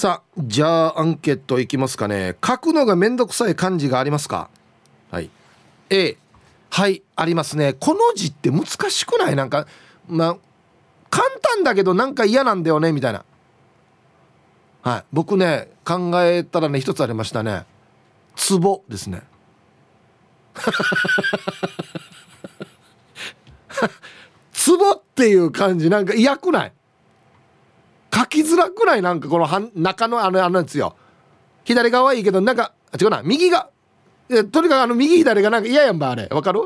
さあじゃあアンケートいきますかね。書くのがめんどくさい漢字がありますか？はい。A はいありますね。この字って難しくない？なんかまあ簡単だけどなんか嫌なんだよね？みたいな。はい。僕ね考えたらね一つありましたね。壺ですね。壺っていう感じなんか嫌くない？書きづらくない？なんかこの中のあのあのやつよ。左側はいいけどなんか違うな。右がとにかくあの右左がなんか嫌やんばあれ。わかる？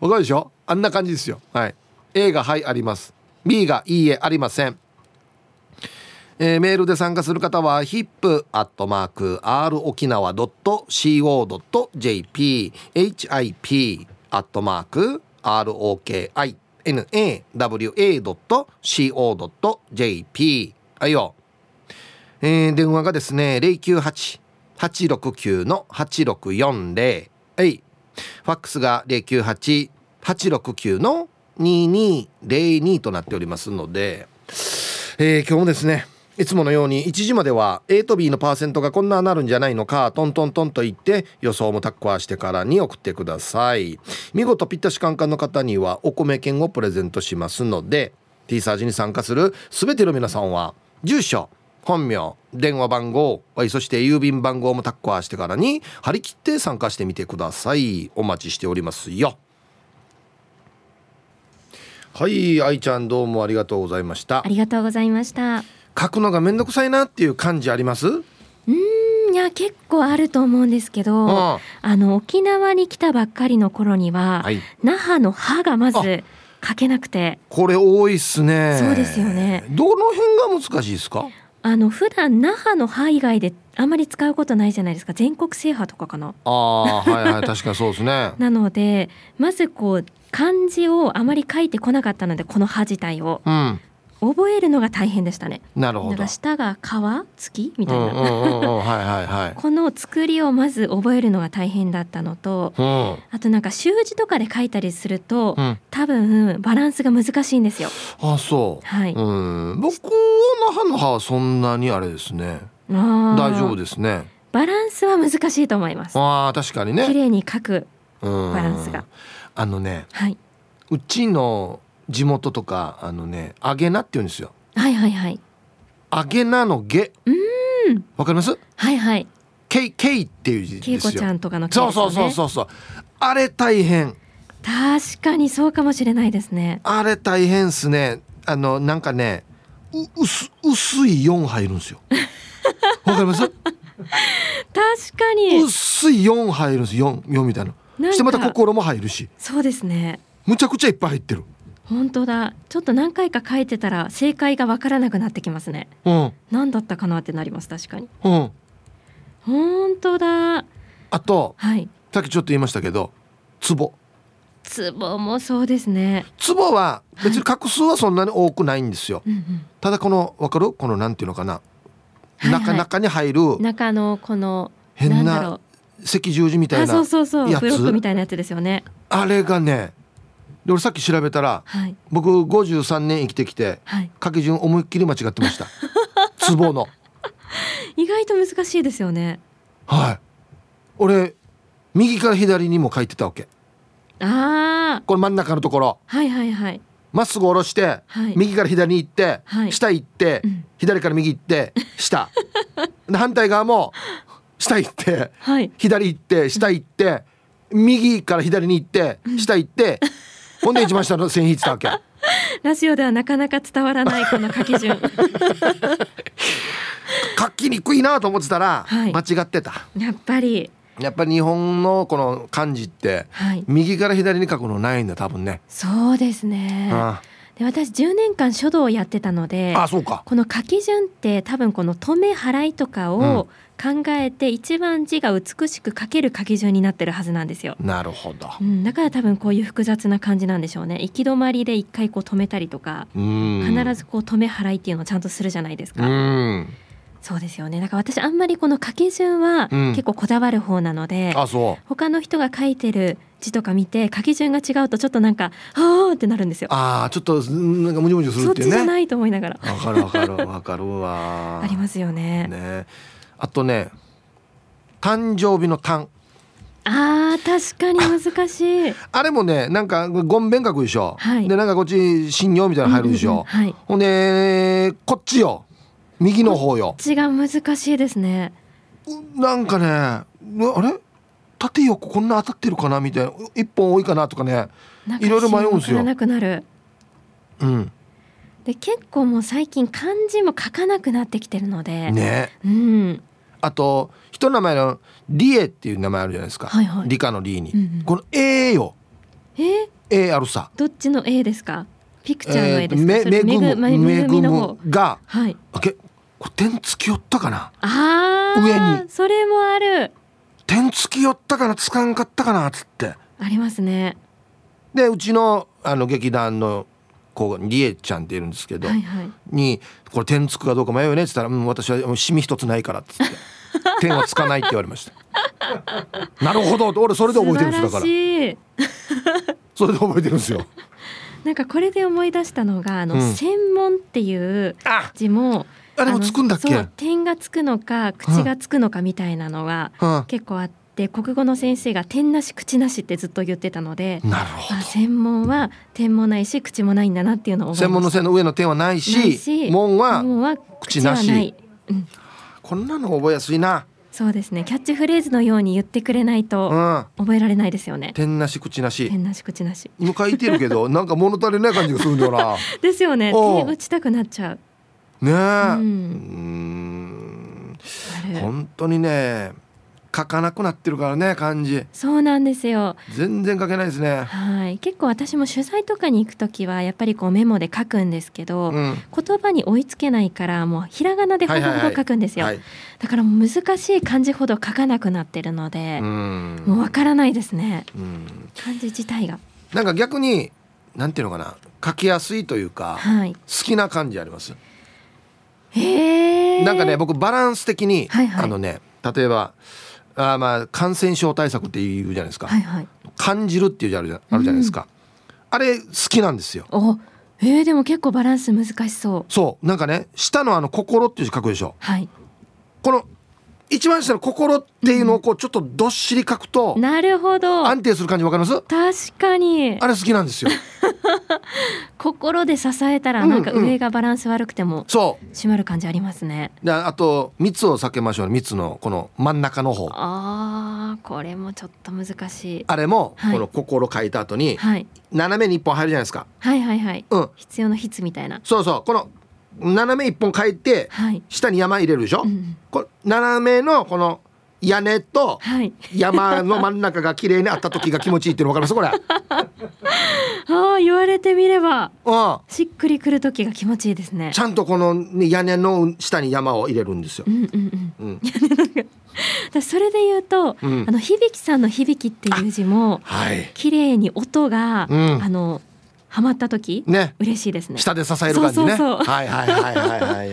わかるでしょ？あんな感じですよ。はい。A がはいあります。B がいいえありません。えー、メールで参加する方は hip.r 沖縄 .co.jp hip アットマーク ROKINAWA.co.jp はいよ、えー、電話がですね098-869-8640はい。ファックスが098-869の2202となっておりますので、えー、今日もですねいつものように1時までは A と B のパーセントがこんななるんじゃないのかトントントンと言って予想もタッコアしてからに送ってください。見事ぴったしカンカンの方にはお米券をプレゼントしますので T サージに参加する全ての皆さんは住所本名電話番号そして郵便番号もタッコアしてからに張り切って参加してみてください。お待ちしておりますよ。はい愛ちゃんどうもありがとうございました。ありがとうございました。書くのがめんどくさいなっていう感じあります？うんいや結構あると思うんですけど、あの沖縄に来たばっかりの頃には、はい、那覇の「歯がまず書けなくて。これ多いっすね。そうですよね。どの辺が難しいですか？あの普段那覇の「歯以外であんまり使うことないじゃないですか。全国制覇とかかな。あはいはい。確かにそうですね。なのでまずこう漢字をあまり書いてこなかったのでこの「歯自体を、うん、覚えるのが大変でしたね。なるほど。下が川月みたいな。はいはいはい。この作りをまず覚えるのが大変だったのと、うん、あとなんか習字とかで書いたりすると、うん、多分バランスが難しいんですよ。あそう。はい。うん。僕の歯の歯はそんなにあれですね。大丈夫ですね。バランスは難しいと思います。ああ確かにね。綺麗に書くバランスが。あのね。はい。うちの地元とかあのね揚げなって言うんですよ。はいはいはい。揚げなのげ。うん。わかります？はいはい。けいけいっていう字ですよ。けいこちゃんとかの、ね、そうそうそうそうそう。あれ大変。確かにそうかもしれないですね。あれ大変っすね。あのなんかねう薄薄い4入るんですよ。わかります？確かに。薄い4入るんです 4, 4みたいな。してまた心も入るし。そうですね。むちゃくちゃいっぱい入ってる本当だ。ちょっと何回か書いてたら正解がわからなくなってきますね、うん、何だったかなってなります確かに、うん、本当だ。あと、はい、さっきちょっと言いましたけど壺。壺もそうですね。壺は別に画数はそんなに多くないんですよ、はい、ただこのわかる？このなんていうのかな、はいはい、中中に入る中のこの変な赤十字みたいなそうそうそう。ブロックみたいなやつですよね。あれがねで俺さっき調べたら、はい、僕53年生きてきて、はい、書き順思いっきり間違ってました。壺の。意外と難しいですよね。はい。俺右から左にも書いてたわけ。ああこれ真ん中のところ。はいはいはい。まっすぐ下ろして、はい、右から左に行って、はい、下行って、うん、左から右行って下。反対側も下行って、はい、左行って下行って、右から左に行って下行って、ほんで一番下の線引いてたわけラジオではなかなか伝わらないこの書き順。書きにくいなと思ってたら、はい、間違ってた。やっぱり。やっぱり日本のこの漢字って、はい、右から左に書くのないんだ多分ね。そうですねで私10年間書道をやってたのであそうかこの書き順って多分この止め払いとかを考えて一番字が美しく書ける書き順になってるはずなんですよ。なるほど、うん、だから多分こういう複雑な感じなんでしょうね。行き止まりで一回こう止めたりとか必ずこう止め払いっていうのをちゃんとするじゃないですか。そうですよね。だから私あんまりこの書き順は結構こだわる方なので、うん、他の人が書いてる字とか見て書き順が違うとちょっとなんかああってなるんですよ。ああちょっとなんかムジムジするっていうね。そっちじゃないと思いながら。わかるわかるわかるわ。ありますよね。ね。あとね誕生日の誕あー確かに難しい。あれもねなんかごんべん書くでしょ、はい、でなんかこっち信用みたいなの入るでしょ、はい、ほんでこっちよ。右の方よ。こっちが難しいですね。なんかねあれ？縦横こんな当たってるかなみたいな一本多いかなとかねいろいろ迷うんですよ。なくなる。うん。で結構もう最近漢字も書かなくなってきてるので。ね。うん。あと人の名前のリエっていう名前あるじゃないですか。はいはい、理科のリに、うんうん、この A よ。え？A あるさ。どっちの A ですか？ピクチャーの A ですか？えー、めめぐむめぐむが。はい。あけこれ点付き寄ったかな？ああ。上に。それもある。点付き寄ったかなつかんかったかなっつって。ありますね。でうちのあの劇団の子リエちゃんっているんですけど、はいはい、に「これ点つくかどうか迷うね」っつったら「うん、私はシミ一つないから」っつって「点はつかない」って言われました。なるほど。俺それで覚えてるんですだから。それで覚えてるんですよ。なんかこれで思い出したのがあの、うん、専門っていう字もあれもつくんだっけ？点がつくのか口がつくのかみたいなのが結構あって、国語の先生が点なし口なしってずっと言ってたのでなるほど、専門は点もないし口もないんだなっていうのを専門の線の上の点はないし門は口なし、うん、こんなの覚えやすいな。そうですね。キャッチフレーズのように言ってくれないと覚えられないですよね、うん、点なし口なし。点なし口なし。書いてるけどなんか物足りない感じがするんだよな。ですよね。手打ちたくなっちゃうねえ。うん。本当にね書かなくなってるからね漢字。そうなんですよ。全然書けないですね。はい。結構私も取材とかに行く時はやっぱりこうメモで書くんですけど、うん、言葉に追いつけないからもうひらがなでほぼほぼ書くんですよ、はいはいはい、だから難しい漢字ほど書かなくなってるのでもうわからないですね。漢字自体が。なんか逆になんていうのかな。書きやすいというか、はい、好きな漢字あります？なんかね僕バランス的に、はいはい、あのね例えばあまあ感染症対策っていうじゃないですか、はいはい、感じるっていうじゃあるじゃあるじゃないですか、うん、あれ好きなんですよ。おえー、でも結構バランス難しそう。そう。なんかね下のあの心っていう字書くでしょ、はい、この一番下の心っていうのをこうちょっとどっしり書くと、なるほど。安定する感じわかります？確かに。あれ好きなんですよ。心で支えたらなんか上がバランス悪くてもそう。締まる感じありますね。であと蜜を避けましょう蜜のこの真ん中の方。あーこれもちょっと難しい。あれもこの心書いた後に、はい、斜めに一本入るじゃないですか。はいはいはい、うん、必要の筆みたいな。そうそう。この斜め一本書いて、はい、下に山入れるでしょ、うん、こ斜めのこの屋根と山の真ん中が綺麗にあった時が気持ちいいっていうの分かります？これ。ああ言われてみればしっくりくる時が気持ちいいですね。ちゃんとこの、ね、屋根の下に山を入れるんですよ、うんうんうん、うん、それで言うと、うん、あの響さんの響っていう字も、はい、綺麗に音が、うん、あのハマった時、ね、嬉しいですね。下で支える感じね。はいはいはいはいはいはいはい。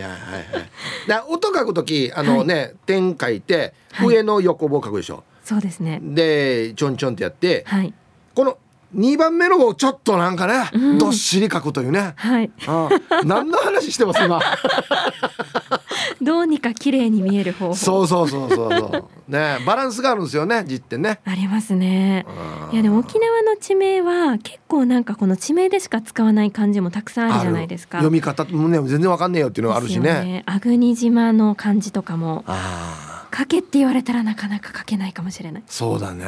で音書く時あのね、はい、点書いて上の横棒書くでしょ。そうですね。でちょんちょんってやって、はい、この2番目の方ちょっとなんかね、うん、どっしり書くというね。はい。ああ何の話してます今？どうにか綺麗に見える方法。そうそうそうそうそう。ねバランスがあるんですよね字ってね。ありますね。いやでも沖縄の地名は結構なんかこの地名でしか使わない漢字もたくさんあるじゃないですか。読み方もね全然わかんねえよっていうのがあるしね。あぐに島の漢字とかも。書けって言われたらなかなか書けないかもしれない。そうだね。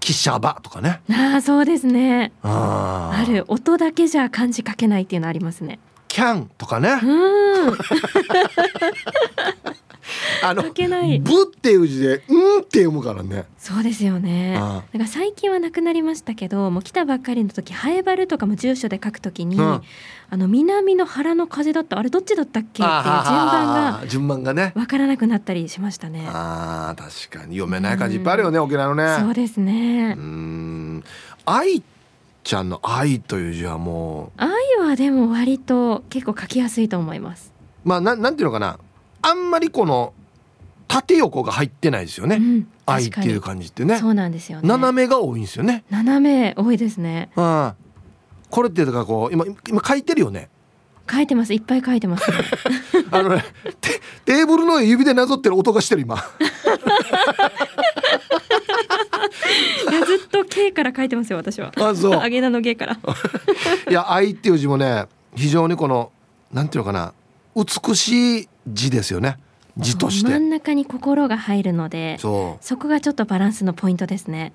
汽車場とかね。ああそうですね。ある音だけじゃ漢字書けないっていうのありますね。キャンとかね。あの「ぶ」っていう字で「うん」って読むからね。そうですよね。だから最近はなくなりましたけどもう来たばっかりの時「ハエバル」とかも住所で書くときに、うん、あの南の腹の風だったあれどっちだったっけっていう順番が順番がね。分からなくなったりしましたね。あ確かに。読めない感じいっぱいあるよね、沖縄のね。そうですね。うん。愛ちゃんの愛という字はもう。愛はでも割と結構書きやすいと思います。まあななんていうのかな。あんまりこの縦横が入ってないですよね、うん、愛っていう感じってね。そうなんですよね。斜めが多いんですよね。斜め多いですね。あこれってだからこう今今書いてるよね。書いてます。いっぱい書いてます、ね、あのねテーブルの指でなぞってる音がしてる今 いやずっと K から書いてますよ私は。あそう。揚げ名の K から。いや愛っていう字もね非常にこのなんていうのかな美しい字ですよね。字として。真ん中に心が入るのでそこがちょっとバランスのポイントですね。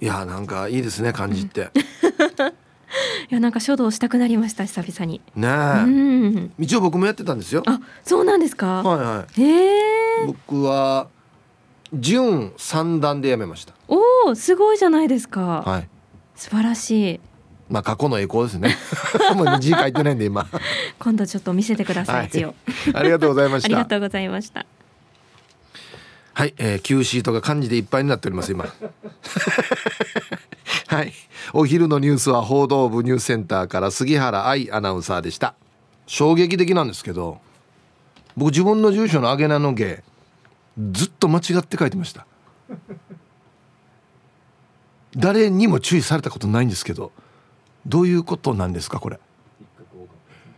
いやなんかいいですね感じって。いやなんか書道したくなりました久々に。ねえ、うん、一応僕もやってたんですよ。あそうなんですか？はいはい。へえ。僕は準三段でやめましたおおすごいじゃないですかはい素晴らしいまあ過去の栄光ですね。もう字書いてないんで今。今度ちょっと見せてください、はい、字を。ありがとうございました。ありがとうございました。はい、えー、Q シートが漢字でいっぱいになっております今。はい、お昼のニュースは報道部ニュースセンターから杉原愛アナウンサーでした。衝撃的なんですけど、僕自分の住所のあげなの芸ずっと間違って書いてました。誰にも注意されたことないんですけどどういうことなんですかこれ。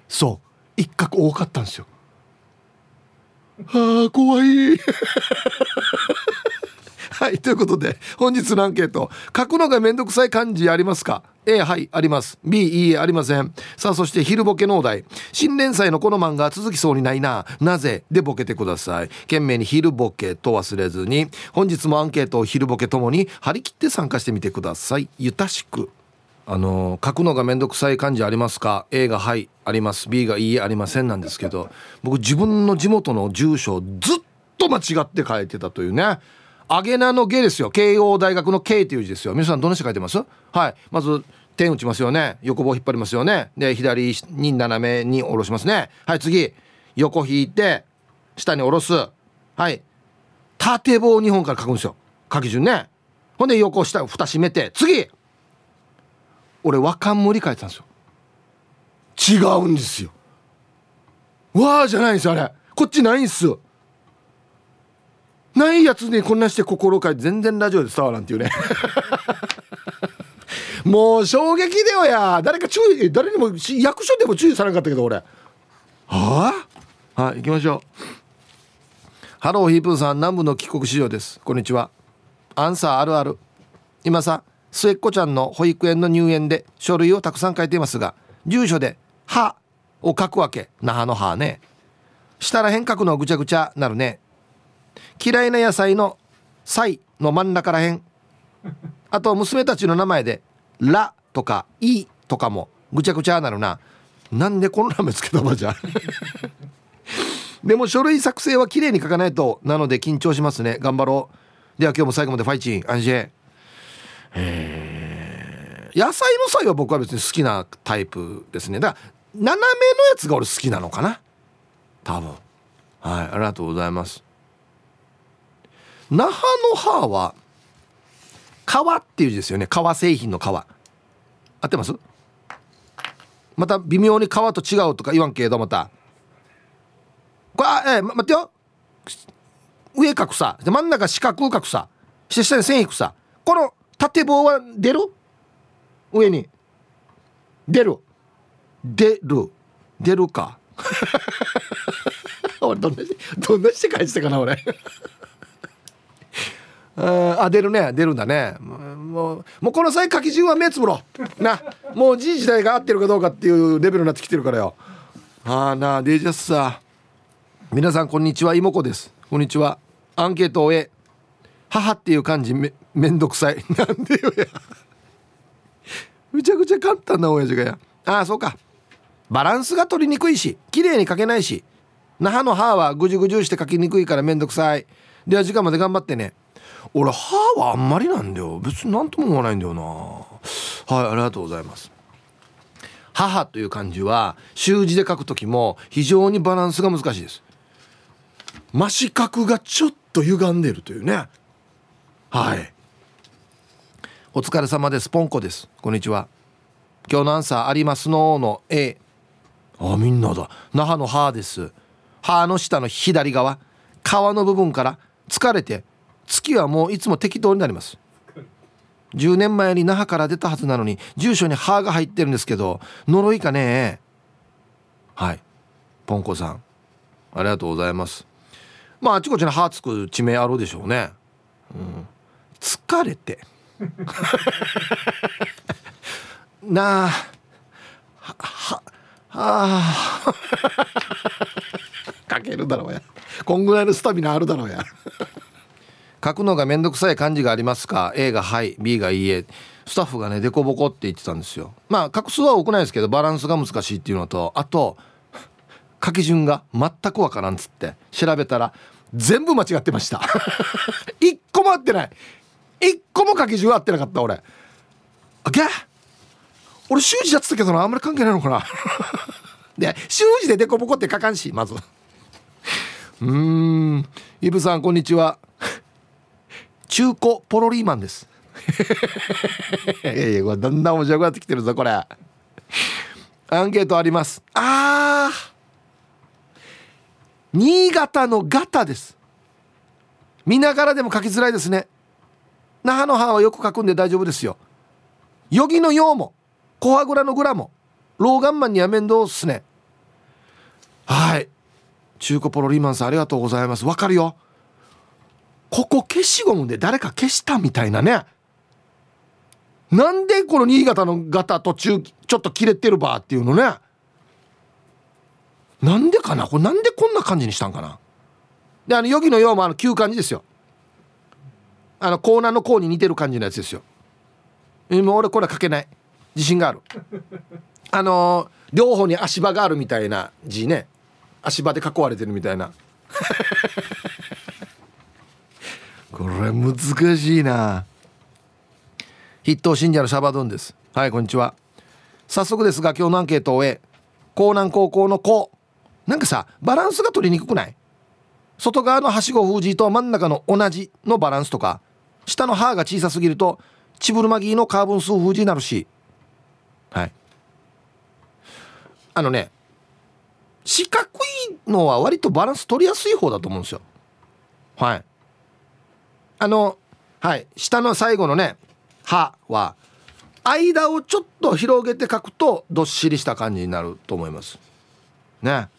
そう。一角多かったんですよ。ああ怖い。はいということで本日のアンケート。書くのがめんどくさい漢字ありますか？A はいあります。B いいありません。さあそして昼ボケのお題。新連載のこの漫画続きそうにないな。なぜ？でボケてください。懸命に昼ボケと忘れずに。本日もアンケートを昼ボケともに張り切って参加してみてください。ゆたしく。あの書くのがめんどくさい漢字ありますか？A がはいあります。B がいいえありません。なんですけど僕自分の地元の住所をずっと間違って書いてたというね。アゲナのゲですよ。慶応大学の K という字ですよ。皆さんどの人書いてます？はい。まず点打ちますよね。横棒引っ張りますよね。で左に斜めに下ろしますね。はい次。横引いて下に下ろす。はい。縦棒2本から書くんですよ。書き順ね。ほんで横下蓋閉めて次。俺和冠書いてたんですよ。違うんですよ。わあじゃないんですよあれ。こっちないんですよ。ないやつにこんなして心書いて全然ラジオで伝わらんっていうね。もう衝撃だよや。誰か注意誰にも役所でも注意されなかったけど俺。はあ？はい行きましょう。ハローヒープーさん南部の帰国子女です。こんにちは。アンサーあるある。今さ末っ子ちゃんの保育園の入園で書類をたくさん書いていますが住所で「は」を書くわけ。那覇の「は」ね。したら変書くのぐちゃぐちゃなるね。嫌いな野菜の「菜」の真ん中らへん。あと娘たちの名前で「ら」とか「い」とかもぐちゃぐちゃなるな。なんでこの名前つけたのじゃ。でも書類作成は綺麗に書かないとなので緊張しますね。頑張ろう。では今日も最後までファイチンアンジェ。え、野菜の菜は僕は別に好きなタイプですね。だから斜めのやつが俺好きなのかな。多分。はいありがとうございます。那覇の葉は革っていう字ですよね。革製品の革。合ってます？また微妙に革と違うとか言わんけどまた。これあえー、待ってよ。上書くさ。真ん中四角書くさ。下に線引くさ。この縦棒は出る？上に。出る。出る。出るか。俺どんなどんなして返したかな俺。あ出るね。出るんだね。もうもうこの際書き順は目つぶろう。な。もう字時代が合ってるかどうかっていうレベルになってきてるからよ。ああなあデジャスさ皆さんこんにちは。妹子です。こんにちは。アンケートを終え母っていう漢字めめんどくさい。なんでよや。むちゃくちゃ簡単な親父がや。ああそうか。バランスが取りにくいし綺麗に書けないし。那覇の「歯はぐじゅぐじゅして書きにくいからめんどくさい。では時間まで頑張ってね。俺歯はあんまりなんだよ。別に何とも思わないんだよな。はいありがとうございます。母という漢字は習字で書く時も非常にバランスが難しいです。真四角がちょっと歪んでるというね。はい。お疲れ様です。ポンコです。こんにちは。今日のアンサーありますのの A あみんなだ。那覇の「は」です。歯の下の左側。皮の部分から疲れて月はもういつも適当になります。10年前に那覇から出たはずなのに住所に歯が入ってるんですけど呪いかね？はい。ポンコさん。ありがとうございます。まああちこちに歯つく地名あるでしょうね、うん、疲れて。なあ。ははあ。かけるだろうや。こんぐらいのスタミナあるだろうや。書くのがめんどくさい漢字がありますか？A がはい B がいいえ。スタッフがねデコボコって言ってたんですよ。まあ画数は多くないですけどバランスが難しいっていうのとあと書き順が全くわからんっつって調べたら全部間違ってました。一個も合ってない。一個も書き順合ってなかった俺。あげ俺習字やってたけどなあんまり関係ないのかな。で習字でデコボコって書かんしまず。うん。イブさんこんにちは。中古ポロリーマンです。いやいやこれだんだん面白くなってきてるぞこれ。アンケートあります。あー。新潟のガタです。見ながらでも書きづらいですね。那覇の歯はよく書くんで大丈夫ですよ。ヨギの用もコアグラのグラも老眼マンには面倒っすね。はい。中古ポロリーマンさんありがとうございます。わかるよここ消しゴムで誰か消したみたいなね。なんでこの新潟のガタ途中ちょっと切れてるばっていうのね。なんでかな？これなんでこんな感じにしたんかな？であのヨギのようもあの旧漢字ですよ。あのコーナーのコーに似てる感じのやつですよ。今俺これは書けない。自信がある。あのー、両方に足場があるみたいな字ね。足場で囲われてるみたいな。これ難しいな。筆頭信者のシャバドゥンです。はいこんにちは。早速ですが今日のアンケートを終え江南高校の子。なんかさバランスが取りにくくない？外側のはしご封じと真ん中の同じのバランスとか下の歯が小さすぎるとチブルマギーのカーボン数封じになるし。はい。あのね四角いのは割とバランス取りやすい方だと思うんですよ。はい。あのはい下の最後のね歯は間をちょっと広げて書くとどっしりした感じになると思います。ね。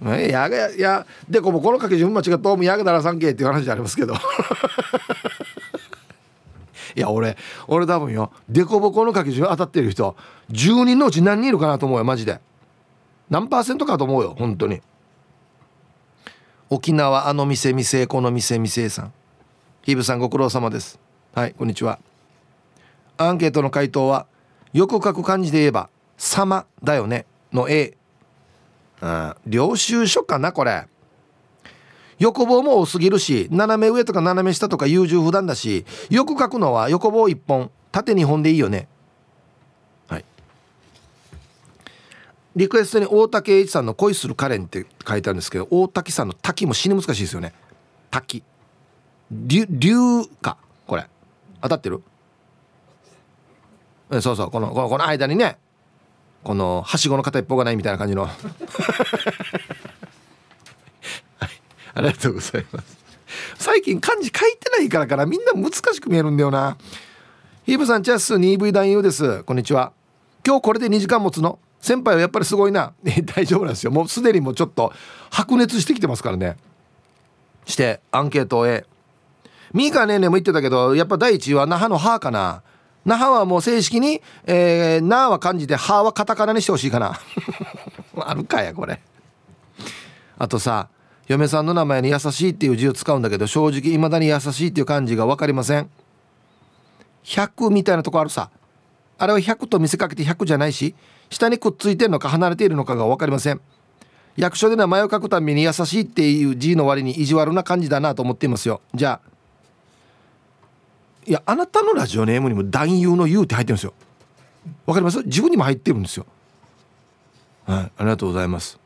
やがややでこもこの書き順間違ったもやがだらさんけっていう話ありますけど。いや俺俺多分よデコボコの書き順当たってる人10人のうち何人いるかなと思うよマジで。何パーセントかと思うよ本当に。沖縄あの店店この店店さん。ヒブさんご苦労様です。はいこんにちは。アンケートの回答はよく書く漢字で言えば「様」だよねの A うん領収書かなこれ。横棒も多すぎるし斜め上とか斜め下とか優柔不断だしよく書くのは横棒1本縦2本でいいよね。はい。リクエストに大竹栄一さんの「恋するカレン」って書いてあるんですけど大竹さんの「滝」も死に難しいですよね。滝。竜竜かこれ。当たってる？そうそうこのこの間にねこのはしごの片一方がないみたいな感じの。はい。ありがとうございます。最近漢字書いてないからからみんな難しく見えるんだよな。ヒーブさんチャス 2V 男優です。こんにちは。今日これで2時間持つの？先輩はやっぱりすごいな。大丈夫なんですよ。もうすでにもうちょっと白熱してきてますからね。してアンケートをえミーカーねねも言ってたけどやっぱ第一は那覇の「歯かな。那覇はもう正式に「えー、な」は漢字で「は」はカタカナにしてほしいかな。あるかやこれ。あとさ嫁さんの名前に優しいっていう字を使うんだけど正直いまだに優しいっていう漢字が分かりません。100みたいなとこあるさ。あれは100と見せかけて100じゃないし下にくっついてるのか離れているのかが分かりません。役所で名前を書くために優しいっていう字の割に意地悪な感じだなと思っていますよ。じゃあいやあなたのラジオネームにも男優の「優」って入ってるんですよ。わかります？自分にも入ってるんですよ。はい。ありがとうございます。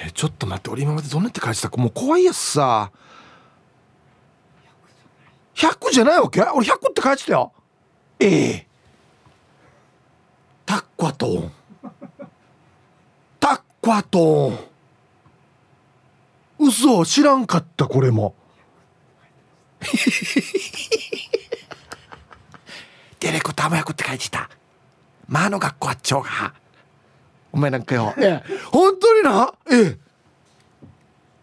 えちょっと待って俺今までどんなって書いてた？かもう怖いやつさ。100じゃないわけ？俺100って書いてたよ。ええ。タックワトン。タックワトン。嘘知らんかったこれも。ディレクターも役って書いてた。まあの学校あっちょうがお前なんかよ。ええ。本当にな？ええ。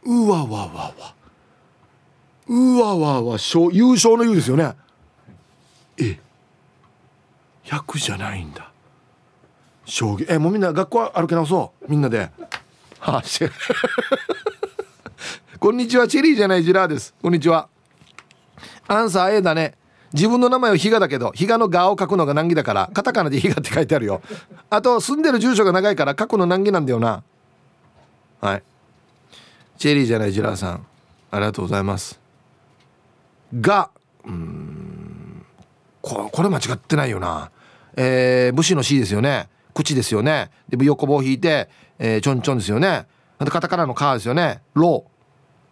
うわわわわ。うわわわ。優勝の優ですよね。え100じゃないんだ。将棋。えもうみんな学校歩き直そう。みんなで。はあ こんにちは。チェリーじゃないジラーです。こんにちはアンサー A だね。自分の名前は比嘉だけど比嘉の「が」を書くのが難儀だからカタカナで比嘉って書いてあるよ。あと住んでる住所が長いから書くの難儀なんだよな。はい。チェリーじゃないジラーさん。ありがとうございます。が。うん。ここれ間違ってないよな。えー、武士の C ですよね。口ですよね。で横棒引いて、えー、ちょんちょんですよね。でカタカナの「カ」ですよね「ロ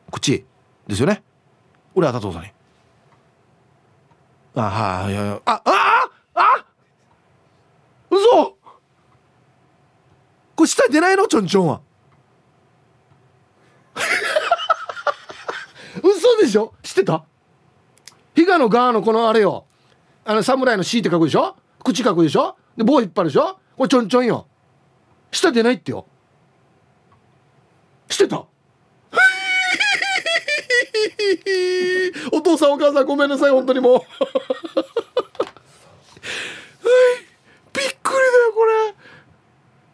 ー」口ですよね。俺は佐藤さんに。あはいああああ嘘。これ下出ないの？ちょんちょんは。嘘でしょ？知ってた？比嘉のガーのこのあれよ。あの侍の C って書くでしょ？口書くでしょ？で棒引っ張るでしょ？これちょんちょんよ。下出ないってよ。知ってた？お父さんお母さんごめんなさい本当にもう。びっくりだよこれ。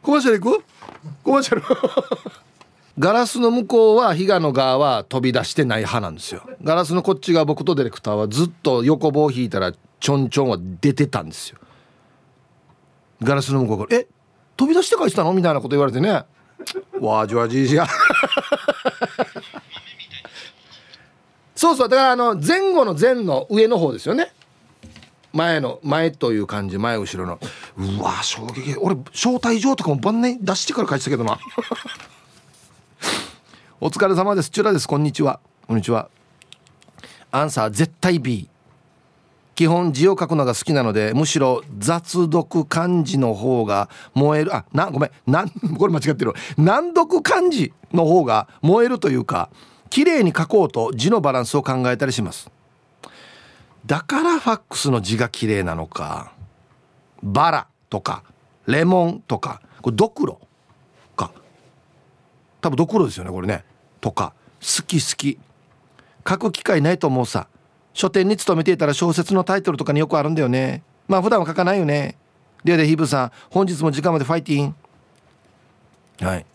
コマーシャル行く？コマーシャル。ガラスの向こうは比嘉の側は飛び出してない派なんですよ。ガラスのこっち側僕とディレクターはずっと横棒を引いたらちょんちょんは出てたんですよ。ガラスの向こうから「え？飛び出して書いてたの?」みたいなこと言われてね。わじわじじゃそうそうだからあの前後の前の上の方ですよね。前の前という感じ前後ろの。うわ衝撃。俺招待状とかも晩年出してから書いてたけどな。お疲れ様です。チュラです。こんにちは。こんにちは。アンサー絶対 B 基本字を書くのが好きなのでむしろ雑読漢字の方が燃える。あなごめん。なんこれ間違ってる。難読漢字の方が燃えるというか綺麗に書こうと字のバランスを考えたりします。だからファックスの字が綺麗なのかバラとかレモンとかこれドクロか。多分ドクロですよねこれね。とか好き好き。書く機会ないと思うさ。書店に勤めていたら小説のタイトルとかによくあるんだよね。まあ普段は書かないよね。ででヒブさん本日も時間までファイティン。はい。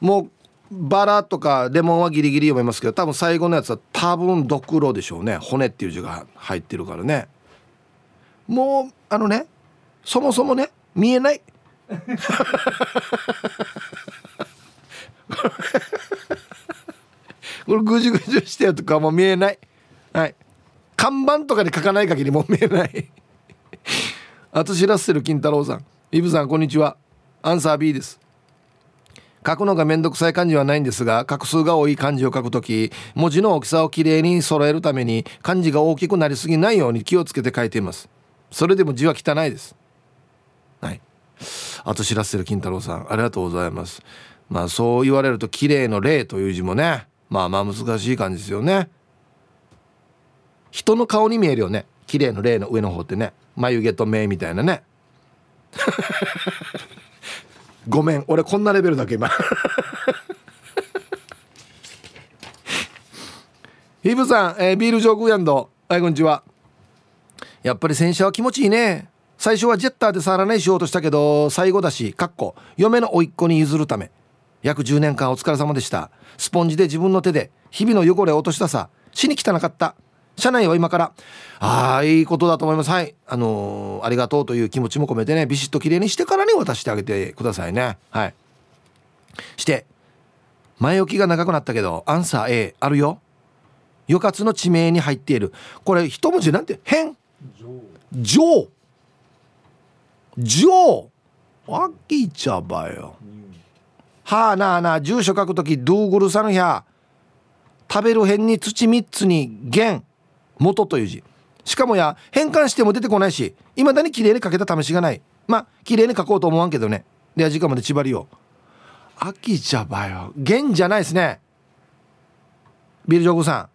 もうバラとかレモンはギリギリ読めますけど多分最後のやつは多分ドクロでしょうね。骨っていう字が入ってるからね。もうあのねそもそもね見えない。これぐじゅぐじゅしてるとかもう見えない。はい。看板とかで書かない限りもう見えない。あとしらせる金太郎さん。イブさんこんにちは。アンサー B です。書くのがめんどくさい漢字はないんですが画数が多い漢字を書くとき文字の大きさをきれいに揃えるために漢字が大きくなりすぎないように気をつけて書いています。それでも字は汚いです。はい。あと知らせる金太郎さんありがとうございます。まあそう言われると綺麗の霊という字もねまあまあ難しい感じですよね。人の顔に見えるよね。綺麗の霊の上の方ってね。眉毛と目みたいなね。ごめん俺こんなレベルだけ今。ヒブさん、えー、ビール上空やんど。はいこんにちは。やっぱり洗車は気持ちいいね。最初はジェッターで触らないしようとしたけど最後だしかっこ嫁の甥っ子に譲るため。約10年間お疲れ様でした。スポンジで自分の手で日々の汚れを落としたさ。死に汚かった社内は今からああいいことだと思います。はい。あのー、ありがとうという気持ちも込めてねビシッと綺麗にしてからに渡してあげてくださいね。はい。して前置きが長くなったけどアンサー A あるよ。余活の地名に入っている。これ一文字なんて変。上上わきちゃばよ。はあなあなあ。住所書くときドゥーグルさんや食べる辺に土3つに元元という字。しかもや変換しても出てこないしいまだに綺麗に書けた試しがない。まあ綺麗に書こうと思わんけどね。では時間まで縛りよ秋茶ばよ。弦じゃないですね。ビルジョグさん。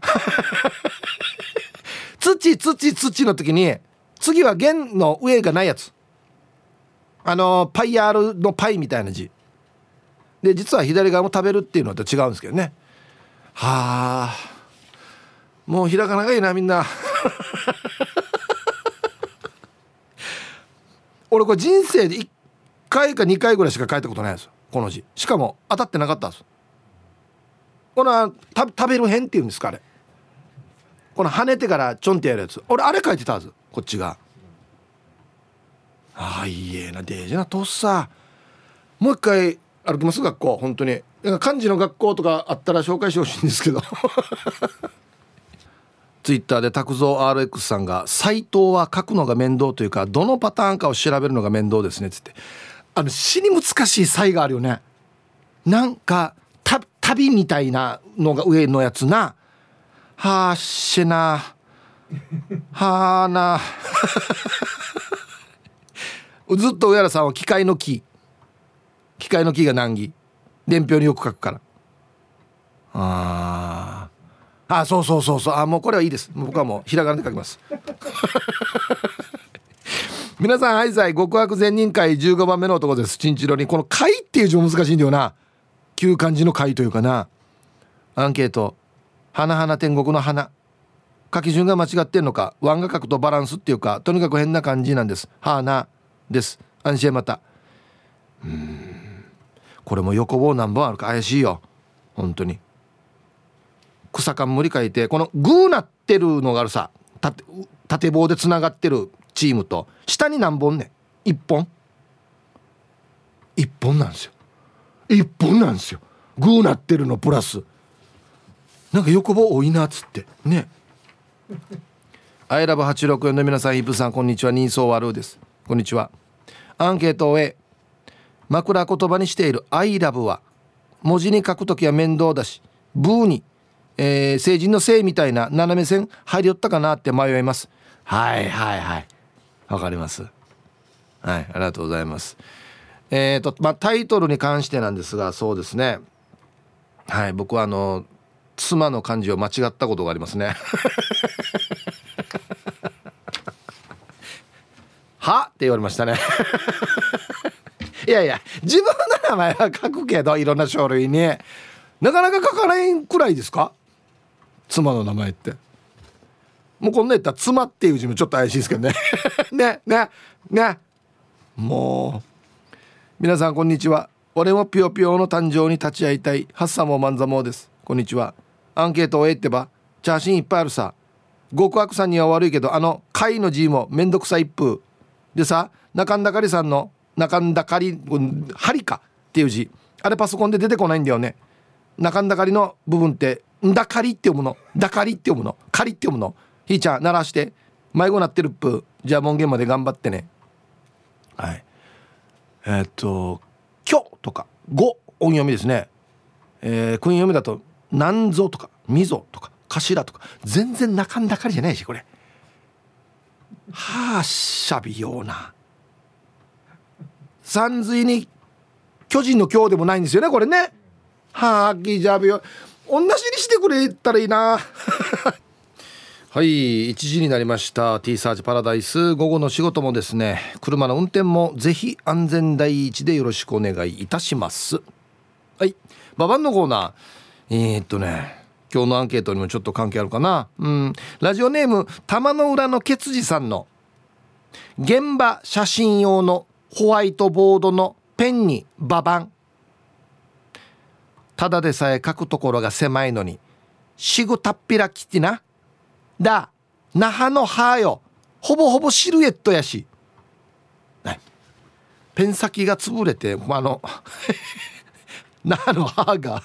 土土土の時に次は弦の上がないやつ。あのパイヤールのパイみたいな字。で実は左側も食べるっていうのと違うんですけどね。はあ。もうひらがながいいなみんな。俺これ人生で1回か2回ぐらいしか書いたことないですこの字。しかも当たってなかったんですこの食べる辺っていうんですかあれ。この跳ねてからちょんってやるやつ。俺あれ書いてたはずこっちが。ああいいえな。デージなとっさ。もう一回歩きます学校。本当に。漢字の学校とかあったら紹介してほしいんですけど。ツイッターで拓蔵 RX さんが「サイトは書くのが面倒というかどのパターンかを調べるのが面倒ですね」っつって。あの死に難しい才があるよね。なんか旅みたいなのが上のやつな。はあしな。はあな。ずっと上原さんは機械の木。機械の木が難儀。伝票によく書くから。あああそうそうそうそう。あもうこれはいいです。僕はもうひらがなで書きます。皆さんはいざい極悪善人会15番目の男です。チンチロに。この「会」っていう字も難しいんだよな。旧漢字の会というかな。アンケート「花花天国の花」書き順が間違ってんのか。ワンが書くとバランスっていうかとにかく変な感じなんです。はなです。安心また。うん。これも横棒何本あるか怪しいよ。本当に。草冠書いてこのグーなってるのがあるさ縦棒でつながってるチームと下に何本ね1本。1本なんですよ。一本なんですよ。グーなってるのプラスなんか横棒多いなっつってね。アイラブ864の皆さんイブさんこんにちは。人相悪です。こんにちは。アンケートを終え枕言葉にしている「アイラブは文字に書くときは面倒だしブーに、えー、成人のせいみたいな斜め線入りよったかなって迷います。はいはいはい。わかります。はいありがとうございます。えーとまあ、タイトルに関してなんですがそうですね。はい僕はあの妻の漢字を間違ったことがありますね。はって言われましたね。いやいや自分の名前は書くけどいろんな書類に。なかなか書かないくらいですか？妻の名前って。もうこんな言ったら妻っていう字もちょっと怪しいですけどね。ねねね。もう皆さんこんにちは。俺もぴよぴよの誕生に立ち会いたい。ハッサモマンザモーです。こんにちは。アンケートをえってばチャーシンいっぱいあるさ。極悪さんには悪いけどあの「貝の字もめんどくさい一風でさ中んだかりさんの中んだかり「針か」っていう字。あれパソコンで出てこないんだよね。中んだかりの部分って「だかり」って読むの「だかり」って読むの「かり」って読むの。ひーちゃん鳴らして。迷子なってるっぷ。じゃあ門限まで頑張ってね。はい。えー、っと「きょ」とか「ご」音読みですね、えー、訓読みだと「なんぞ」とか「みぞ」とか「かしら」とか。全然なかんだかりじゃないしこれ。はあしゃびような。山水に巨人の今日でもないんですよねこれね。はあきじゃびよ同じにしてくれたらいいな。はい1時になりました。T サージパラダイス。午後の仕事もですね車の運転もぜひ安全第一でよろしくお願いいたします。はいババンのコーナー。えー、っとね今日のアンケートにもちょっと関係あるかな。うん。ラジオネーム玉の裏のケツジさんの現場写真用のホワイトボードのペンにババン。ただでさえ書くところが狭いのにしぐたっぴらきてな。だ那覇の歯よ。ほぼほぼシルエットやし、ね、ペン先が潰れてあの 那覇の歯が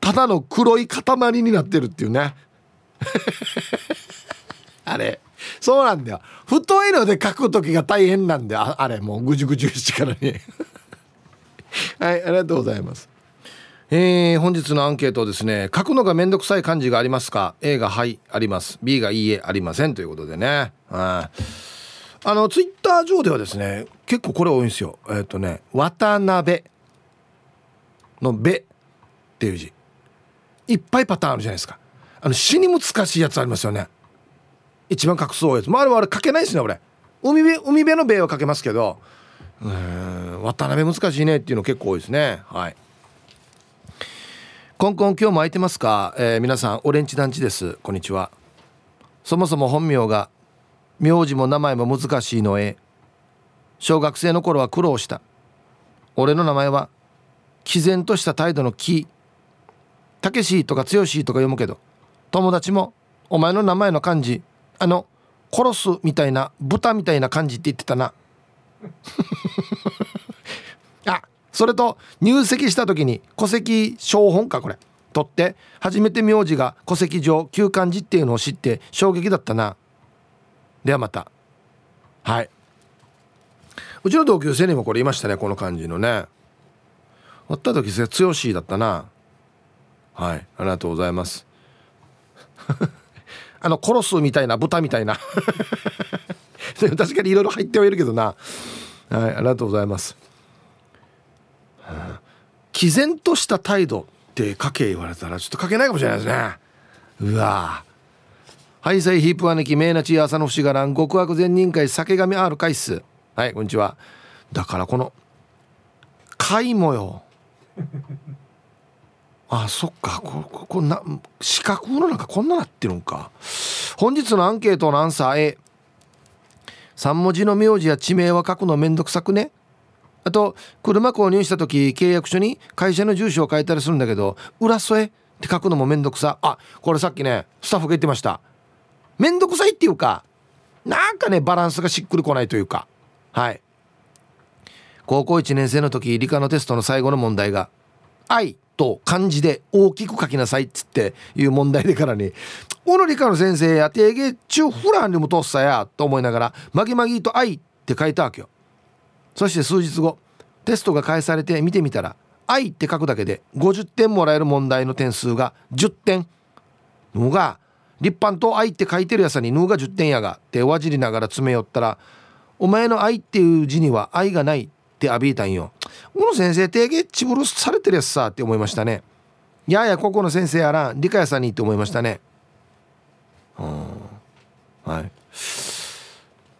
ただの黒い塊になってるっていうね。あれそうなんだよ。太いので書く時が大変なんだよ。あれもうぐじゅぐじゅしてからに はいありがとうございます。えー、本日のアンケートですね書くのがめんどくさい漢字がありますか？A がはいあります。B がいいえありませんということでね。あのツイッター上ではですね結構これ多いんですよ。えっ、ー、とね渡辺の「べ」っていう字。いっぱいパターンあるじゃないですか。あの死に難しいやつありますよね。一番画数多いやつ。まああれはあれ書けないですね俺。海辺海辺の「べ」は書けますけど。うん渡辺難しいねっていうの結構多いですね。はい。コンコン今日も空いてますか、えー、皆さんオレンジ団地です。こんにちは。そもそも本名が名字も名前も難しいのへ小学生の頃は苦労した。俺の名前は毅然とした態度の木。たけしとか強しとか読むけど友達もお前の名前の漢字あの殺すみたいな豚みたいな感じって言ってたな。それと入籍した時に戸籍標本かこれ。取って初めて名字が戸籍上旧漢字っていうのを知って衝撃だったな。ではまた。はい。うちの同級生にもこれいましたねこの感じのね。おった時強しだったな。はい。ありがとうございます。あの殺すみたいな豚みたいな。確かにいろいろ入ってはいるけどな。はいありがとうございます、毅然とした態度って書け言われたらちょっと書けないかもしれないですね。うわ。はいさいヒープアネキメイナチ朝の節がらん極悪善人会酒神 R 回数はいこんにちは。だからこの貝もよ あそっか。こここな四角の中こんななってるんか。本日のアンケートのアンサー A 3文字の名字や地名は書くのめんどくさくね。あと車購入した時契約書に会社の住所を書いたりするんだけど裏添えって書くのもめんどくさ。あこれさっきねスタッフが言ってました。めんどくさいっていうかなんかねバランスがしっくりこないというか。はい。高校1年生の時理科のテストの最後の問題が「愛」と漢字で大きく書きなさいっつっていう問題でからに「小野理科の先生や定芸中フランにも通っさや」と思いながら「まぎまぎと愛」って書いたわけよ。そして数日後テストが返されて見てみたら「愛」って書くだけで50点もらえる問題の点数が10点のが立派と愛って書いてるやさに「ぬ」が10点やがっておわじりながら詰め寄ったら「お前の愛っていう字には愛がない」って浴びたんよ。この先生定芸チブルされてるやつさって思いましたね。ややここの先生やらん理科屋さんにって思いましたね。はい。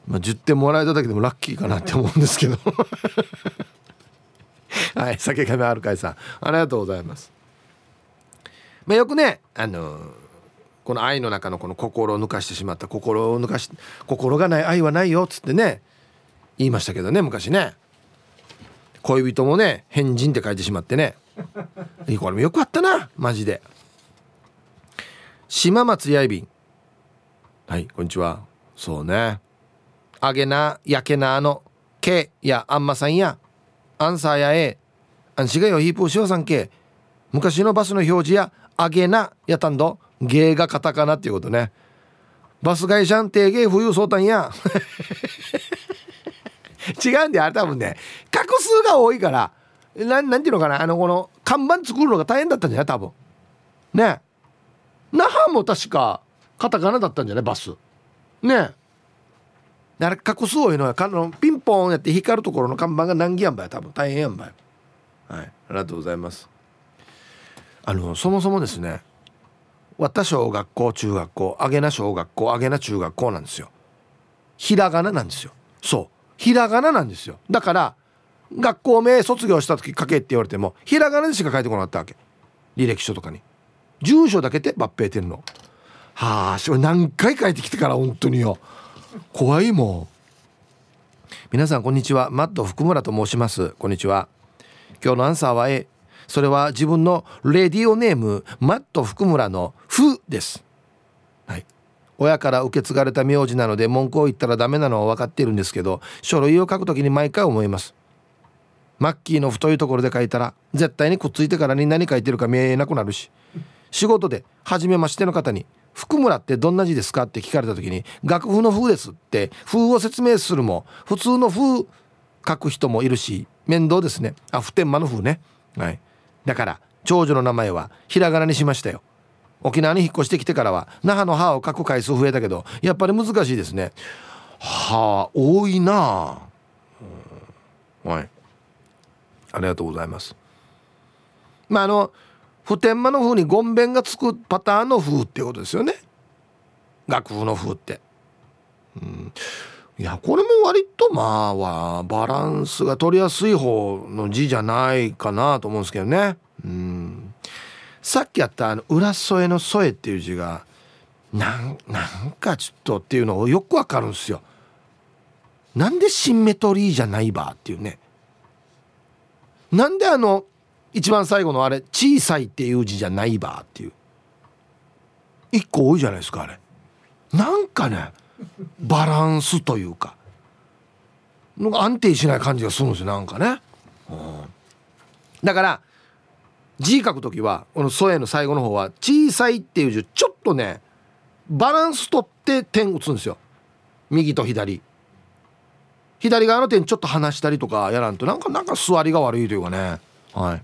まあ、10点もらえただけでもラッキーかなって思うんですけど。はい酒亀あるかいさん。ありがとうございます。まあよくねあのーこの愛の中のこの心を抜かしてしまった心を抜かし心がない愛はないよっつってね言いましたけどね昔ね。恋人もね変人って書いてしまってね。これもよくあったなマジで。島松やいびんはいこんにちは。そうねあげなやけなのけやあんまさんやアンサーやえあんしがよヒープーしおさんけ昔のバスの表示やあげなやたんど芸がカタカナっていうことね。バス会社んて芸冬そうたんや。違うんだよあれ多分ね。画数が多いからななんていうのかなあのこの看板作るのが大変だったんじゃない多分。ね。那覇も確かカタカナだったんじゃないバス。ね。あれ画数多いのはかのピンポンやって光るところの看板が難儀やんばい多分大変やんばい。はい。ありがとうございます。あのそもそもですねわった小学校中学校あげな小学校あげな中学校なんですよ。ひらがななんですよ。そう。ひらがななんですよ。だから学校名卒業した時書けって言われてもひらがなでしか書いてこなかったわけ。履歴書とかに。住所だけで抜兵てんのはあそれ何回書いてきてから本当によ。怖いもん。皆さんこんにちは。マッド福村と申します。こんにちは。今日のアンサーは A それは自分のレディオネームマット福村の「ふ」です。はい。親から受け継がれた名字なので文句を言ったらダメなのは分かっているんですけど書類を書くときに毎回思います。マッキーの太いところで書いたら絶対にくっついてからに何書いてるか見えなくなるし。仕事で初めましての方に「福村ってどんな字ですか?」って聞かれた時に「楽譜の風です」って風を説明するも普通の風書く人もいるし面倒ですね。あ普天間の風ね。はい。だから長女の名前はひらがなにしましたよ。沖縄に引っ越してきてからは那覇の歯を書く回数増えたけどやっぱり難しいですね。はあ多いな、うん、はい。ありがとうございます。まああの普天間の風にごんべんがつくパターンの風っていうことですよね。楽譜の風って、うん、いやこれも割とまあはバランスが取りやすい方の字じゃないかなと思うんですけどね。うん。さっきやったあの裏添えの添えっていう字がなんなんかちょっとっていうのをよくわかるんですよ。なんでシンメトリーじゃないばっていうね。なんであの一番最後のあれ小さいっていう字じゃないばっていう。一個多いじゃないですかあれ。なんかねバランスというか。のが安定しない感じがするんですよなんかね、うん、だから字書く時はこの「添え」の最後の方は「小さい」っていう字ちょっとねバランス取って点打つんですよ。右と左。左側の点ちょっと離したりとかやらんとなんかなんか座りが悪いというかね。はい。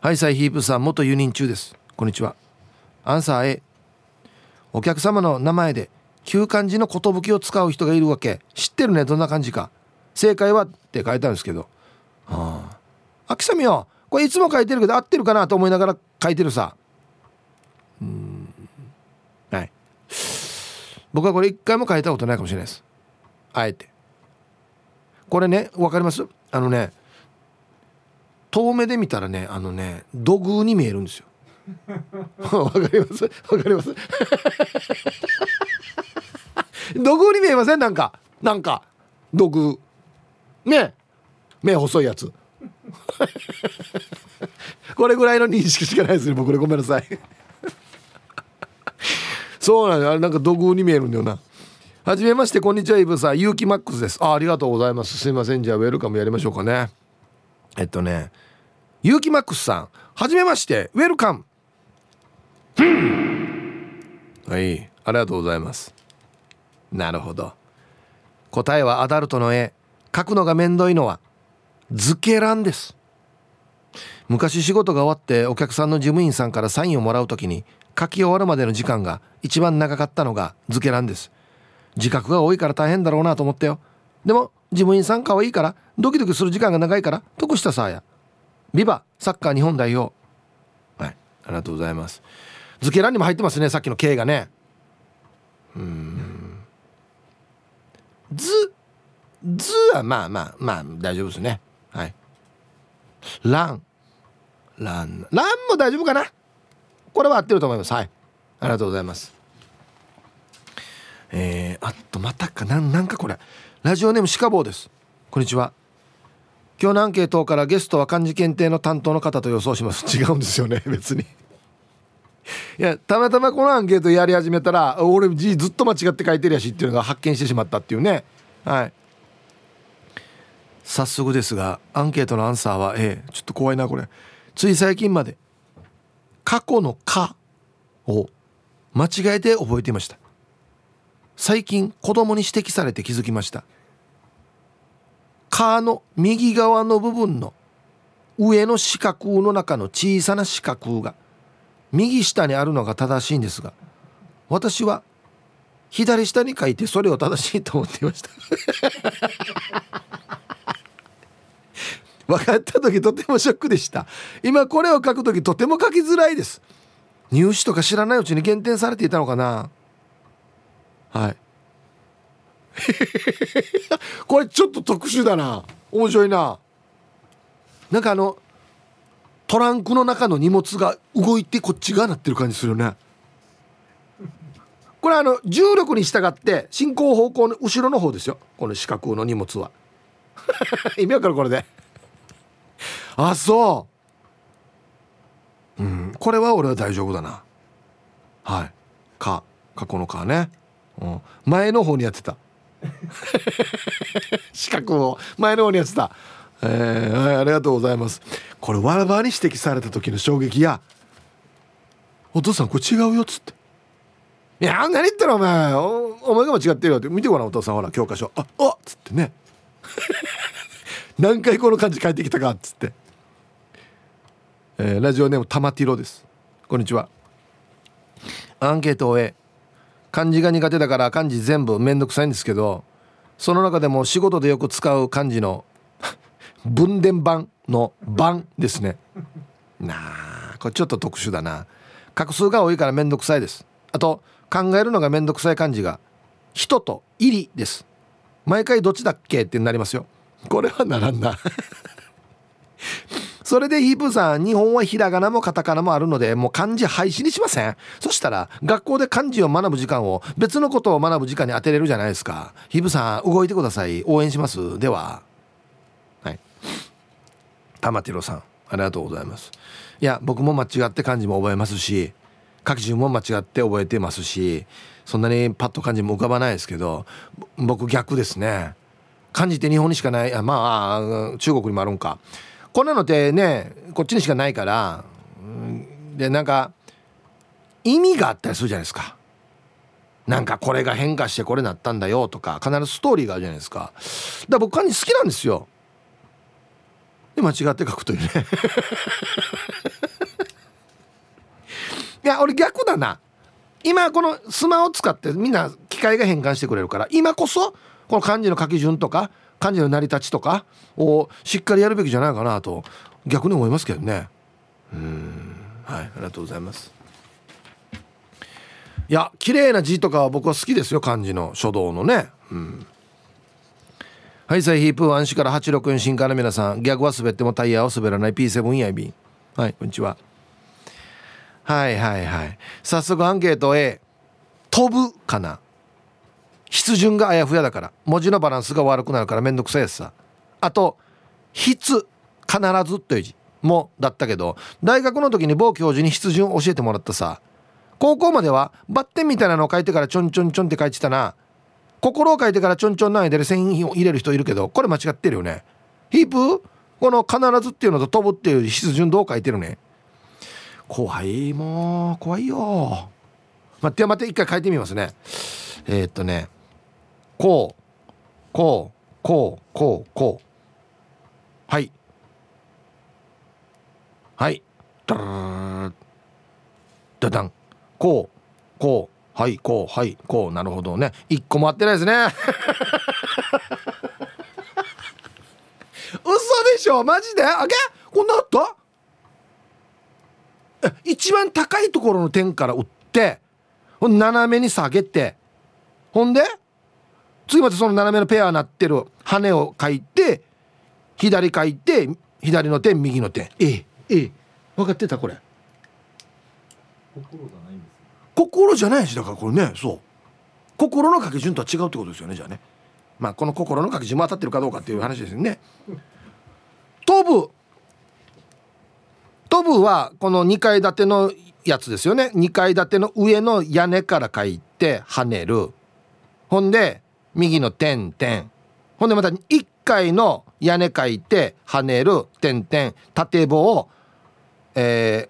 はいサイヒープさん元輸入中です。こんにちは。アンサー A お客様の名前で旧漢字の寿を使う人がいるわけ。知ってるね。どんな感じか。正解はって書いてあるんですけど。はあ秋雨よ。これいつも書いてるけど合ってるかなと思いながら書いてるさ。うん。はい。僕はこれ一回も書いたことないかもしれないです。あえて。これね分かります？あのね遠目で見たらねあのね土偶に見えるんですよ。わかります？わかります？土偶に見えません？なんかなんか土偶。ね。目細いやつ。これぐらいの認識しかないですね僕でごめんなさい。そうなんだなんか土偶に見えるんだよな。はじめましてこんにちはイブさん。ゆうきマックスです。あありがとうございます。すいません。じゃあウェルカムやりましょうかね。えっとねゆうきマックスさんはじめましてウェルカム。はいありがとうございます。なるほど。答えはアダルトの絵。描くのがめんどいのは図形欄です。昔仕事が終わってお客さんの事務員さんからサインをもらう時に書き終わるまでの時間が一番長かったのが図形欄です。自覚が多いから大変だろうなと思ったよ。でも事務員さん可愛いからドキドキする時間が長いから得したさあや。ビバサッカー日本代表。はい。ありがとうございます。漬け欄にも入ってますねさっきの K がね。うん。図図はまあまあまあ大丈夫ですね。はい。ランランランも大丈夫かな？これは合ってると思います。はい。ありがとうございます。えー、あとまたか。なんなんかこれ。ラジオネームシカボーです。こんにちは今日のアンケートからゲストは漢字検定の担当の方と予想します。違うんですよね別に。いやたまたまこのアンケートやり始めたら俺字ずっと間違って書いてるやしっていうのが発見してしまったっていうね。はい。早速ですがアンケートのアンサーは A ちょっと怖いなこれ。つい最近まで過去の「か」を間違えて覚えていました。最近子供に指摘されて気づきました「か」の右側の部分の上の四角の中の小さな四角が右下にあるのが正しいんですが私は左下に書いてそれを正しいと思っていました。分かった時とてもショックでした。今これを書く時とても書きづらいです。入試とか知らないうちに減点されていたのかな。はい。これちょっと特殊だな。面白いな。なんかあのトランクの中の荷物が動いてこっち側なってる感じするよね。これあの重力に従って進行方向の後ろの方ですよ。この四角の荷物は。意味わかるこれで。あそう。うんこれは俺は大丈夫だな。はい「か」過去の「か」ね、うん、前の方にやってた。四角を前の方にやってた。えー、はい、ありがとうございます。これわらばに指摘された時の衝撃や。お父さんこれ違うよっつって。いや何言ってるお前。お前が間違ってるよって。見てごらんお父さん。ほら教科書。ああっつってね。何回この漢字書いてきたかっつって、えー、ラジオネーム玉ティロです。こんにちは。アンケートを終え漢字が苦手だから漢字全部めんどくさいんですけどその中でも仕事でよく使う漢字の 文伝版の版ですね。なあこれちょっと特殊だな。画数が多いからめんどくさいです。あと考えるのがめんどくさい漢字が「人」と「入り」です。毎回どっちだっけってなりますよ。これはならんな。それでヒープさん日本はひらがなもカタカナもあるのでもう漢字廃止にしません。そしたら学校で漢字を学ぶ時間を別のことを学ぶ時間に当てれるじゃないですか。ヒープさん動いてください。応援します。では。はい。玉ティロさんありがとうございます。いや僕も間違って漢字も覚えますし書き順も間違って覚えてますしそんなにパッと漢字も浮かばないですけど僕逆ですね。漢字って日本にしかない。あまあ中国にもあるんか。こんなのってねこっちにしかないからでなんか意味があったりするじゃないですか。なんかこれが変化してこれなったんだよとか必ずストーリーがあるじゃないですか。だから僕漢字好きなんですよ。で間違って書くというね。いや俺逆だな。今このスマホ使ってみんな機械が変換してくれるから今こそこの漢字の書き順とか漢字の成り立ちとかをしっかりやるべきじゃないかなと逆に思いますけどね。うん。はいありがとうございます。いや綺麗な字とかは僕は好きですよ漢字の書道のね。うん。はいサイヒープーン市から86新刊の皆さん逆は滑ってもタイヤは滑らない P7 やいびはいこんにちは。はいはいはい。早速アンケート A 飛ぶかな。筆順があやふやだから文字のバランスが悪くなるからめんどくさいやつさ。あと「筆」必ずという字。もだったけど大学の時に某教授に筆順を教えてもらったさ。高校まではバッテンみたいなのを書いてからちょんちょんちょんって書いてたな。心を書いてからちょんちょんの間で線を入れる人いるけどこれ間違ってるよね。ヒープこの「必ず」っていうのと「飛ぶ」っていう筆順どう書いてるね。怖いもう怖いよ。待って待って一回書いてみますね。えー、っとね。こうこうこうこうこう。はい。はい。ダラダダンこうこうはいこうはいこうなるほどね一個も合ってないですね嘘でしょマジであげこんなあった一番高いところの点から打って斜めに下げてほんで次またその斜めのペアになってる羽を書いて左書いて左の点右の点。ええええ。分かってたこれ。心じゃないしだからこれねそう。心の書き順とは違うってことですよねじゃあね。まあこの心の書き順も当たってるかどうかっていう話ですよね。飛ぶ飛ぶはこの2階建てのやつですよね。2階建ての上の屋根から書いて跳ねる。ほんで右の点々ほんでまた1階の屋根書いて跳ねる点々縦棒え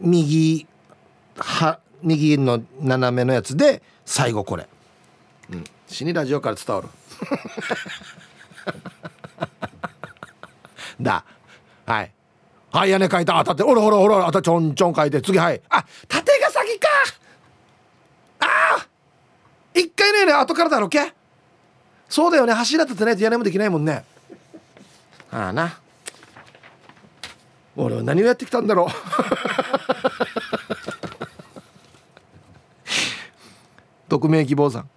ー、右は右の斜めのやつで最後これ、うん、死にラジオから伝わる。だ。はい。はい屋根書いた。あたっておらおらおらあたちょんちょん書いて次はい。あ縦が先か。ああ一回ね後からだろけそうだよね。柱立てないと屋根もできないもんね。ああな。俺は何をやってきたんだろう。匿名希望さん。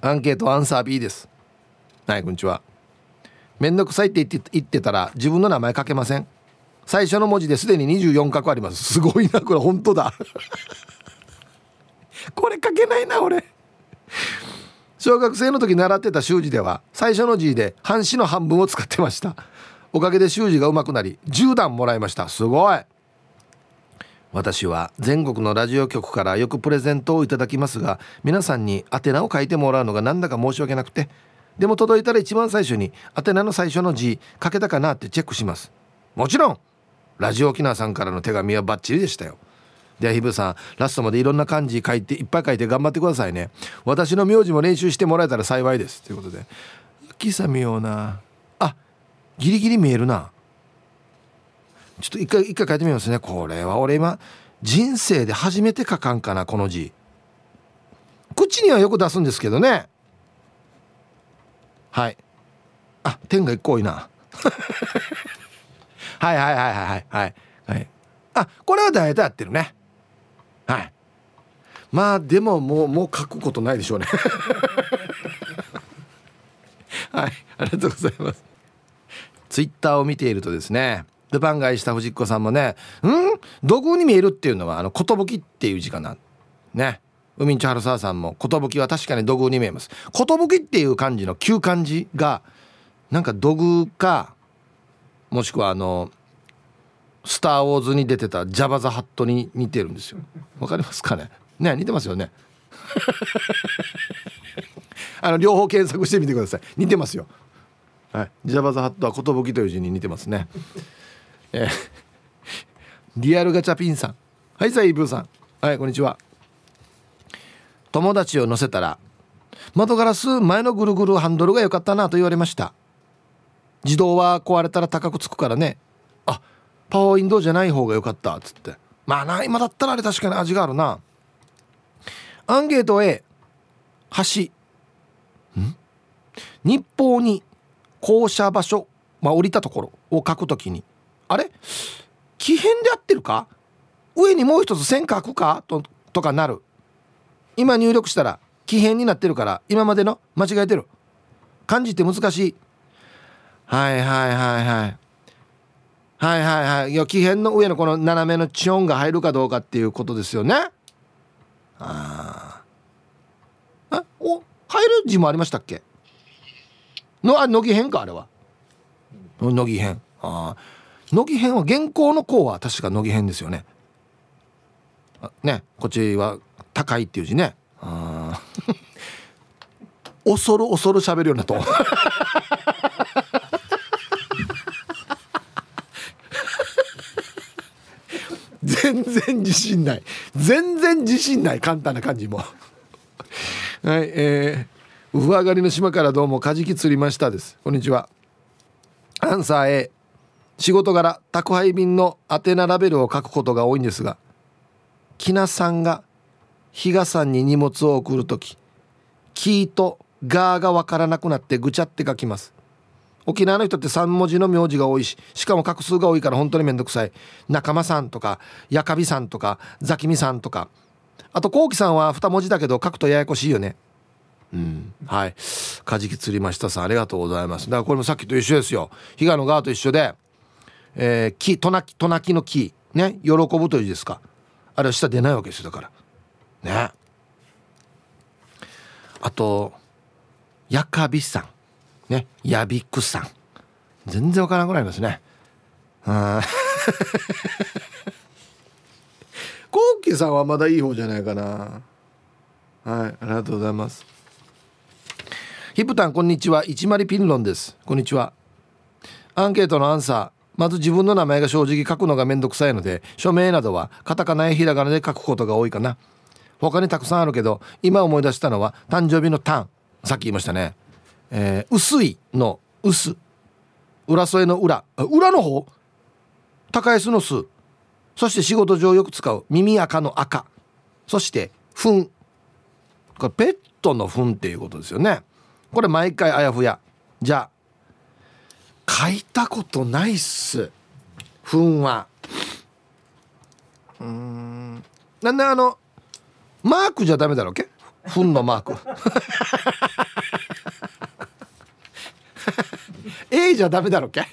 アンケートアンサー B です。はいこんにちは。めんどくさいって言って言ってたら自分の名前書けません。最初の文字ですでに24画あります。すごいなこれ。本当だ。これ書けないな俺小学生の時習ってた習字では最初の字で半紙の半分を使ってました。おかげで習字が上手くなり10段もらいました。すごい。私は全国のラジオ局からよくプレゼントをいただきますが皆さんに宛名を書いてもらうのがなんだか申し訳なくてでも届いたら一番最初に宛名の最初の字書けたかなってチェックします。もちろんラジオ沖縄さんからの手紙はバッチリでしたよ。ではひぶさんラストまでいろんな漢字書いていっぱい書いて頑張ってくださいね。私の名字も練習してもらえたら幸いです。ということで。キサミような。あギリギリ見えるな。ちょっと一回一回書いてみますね。これは俺今人生で初めて書かんかなこの字。口にはよく出すんですけどね。はい。あ点が一個多いな。はいはいはいはいはい。はい。あこれは大体合ってるね。はい。まあでももうもう書くことないでしょうね。はい。ありがとうございます。ツイッターを見ているとですねルパン買いした藤子さんもね「うん？土偶に見える」っていうのはあの寿っていう字かな。ね。海んち春沢さんも寿は確かに土偶に見えます。寿っていう漢字の旧漢字がなんか土偶かもしくはあの「スター・ウォーズ」に出てたジャバ・ザ・ハットに似てるんですよ。わかりますかね？ね似てますよね。あの両方検索してみてください。似てますよ。はい。ジャバ・ザ・ハットは寿という字に似てますね。えー、リアルガチャピンさん。はいさあイブーさん。はいこんにちは。友達を乗せたら窓ガラス前のぐるぐるハンドルが良かったなと言われました。自動は壊れたら高くつくからね。パワーウィンドウじゃない方が良かったっつって。まあな今だったらあれ確かに味があるな。アンゲート A 橋。ん？日報に降車場所、まあ、降りたところを書くときに。あれ？奇変で合ってるか？上にもう一つ線書くか？ととかなる。今入力したら奇変になってるから今までの間違えてる。漢字って難しい。はいはいはいはい。はいはいはい。いや奇変の上のこの斜めのチョンが入るかどうかっていうことですよね。ああお？入る字もありましたっけ？のあ乃木編かあれは。乃木編ああ乃木編は原稿の項は確か乃木編ですよね。ね。こっちは高いっていう字ね。あ 恐る恐る喋るようなと全然自信ない。全然自信ない。簡単な感じも。はいえー、上上がりの島からどうもカジキ釣りましたです。こんにちは。アンサー A 仕事柄宅配便の宛名ラベルを書くことが多いんですがきなさんが比嘉さんに荷物を送る時「キー」と「ガー」が分からなくなってぐちゃって書きます。沖縄の人って3文字の名字が多いししかも画数が多いから本当にめんどくさい。仲間さんとかやかびさんとかザキミさんとか。あとこうきさんは2文字だけど書くとややこしいよね。うん。はい。カジキ釣りましたさんありがとうございます。だからこれもさっきと一緒ですよ。比嘉の側と一緒でえー、木トナキトナキの木ね喜ぶという字ですか。あれは下出ないわけですよだから。ね。あとやかびさん。ねやびくさん。全然わからなくなりますね。うん。コウキさんはまだいい方じゃないかな。はいありがとうございます。ヒプタンこんにちは。一丸ピンロンです。こんにちは。アンケートのアンサー。まず自分の名前が正直書くのがめんどくさいので署名などはカタカナやひらがなで書くことが多いかな。他にたくさんあるけど今思い出したのは誕生日のタン。さっき言いましたねえー、薄いの薄。裏添えの裏。裏の方？高安の巣。そして仕事上よく使う。耳赤の赤。そして糞。これペットの糞っていうことですよね。これ毎回あやふや。じゃあ書いたことないっす。糞は。うん。なんであのマークじゃダメだろうけ？糞のマーク。A じゃダメだろっけ？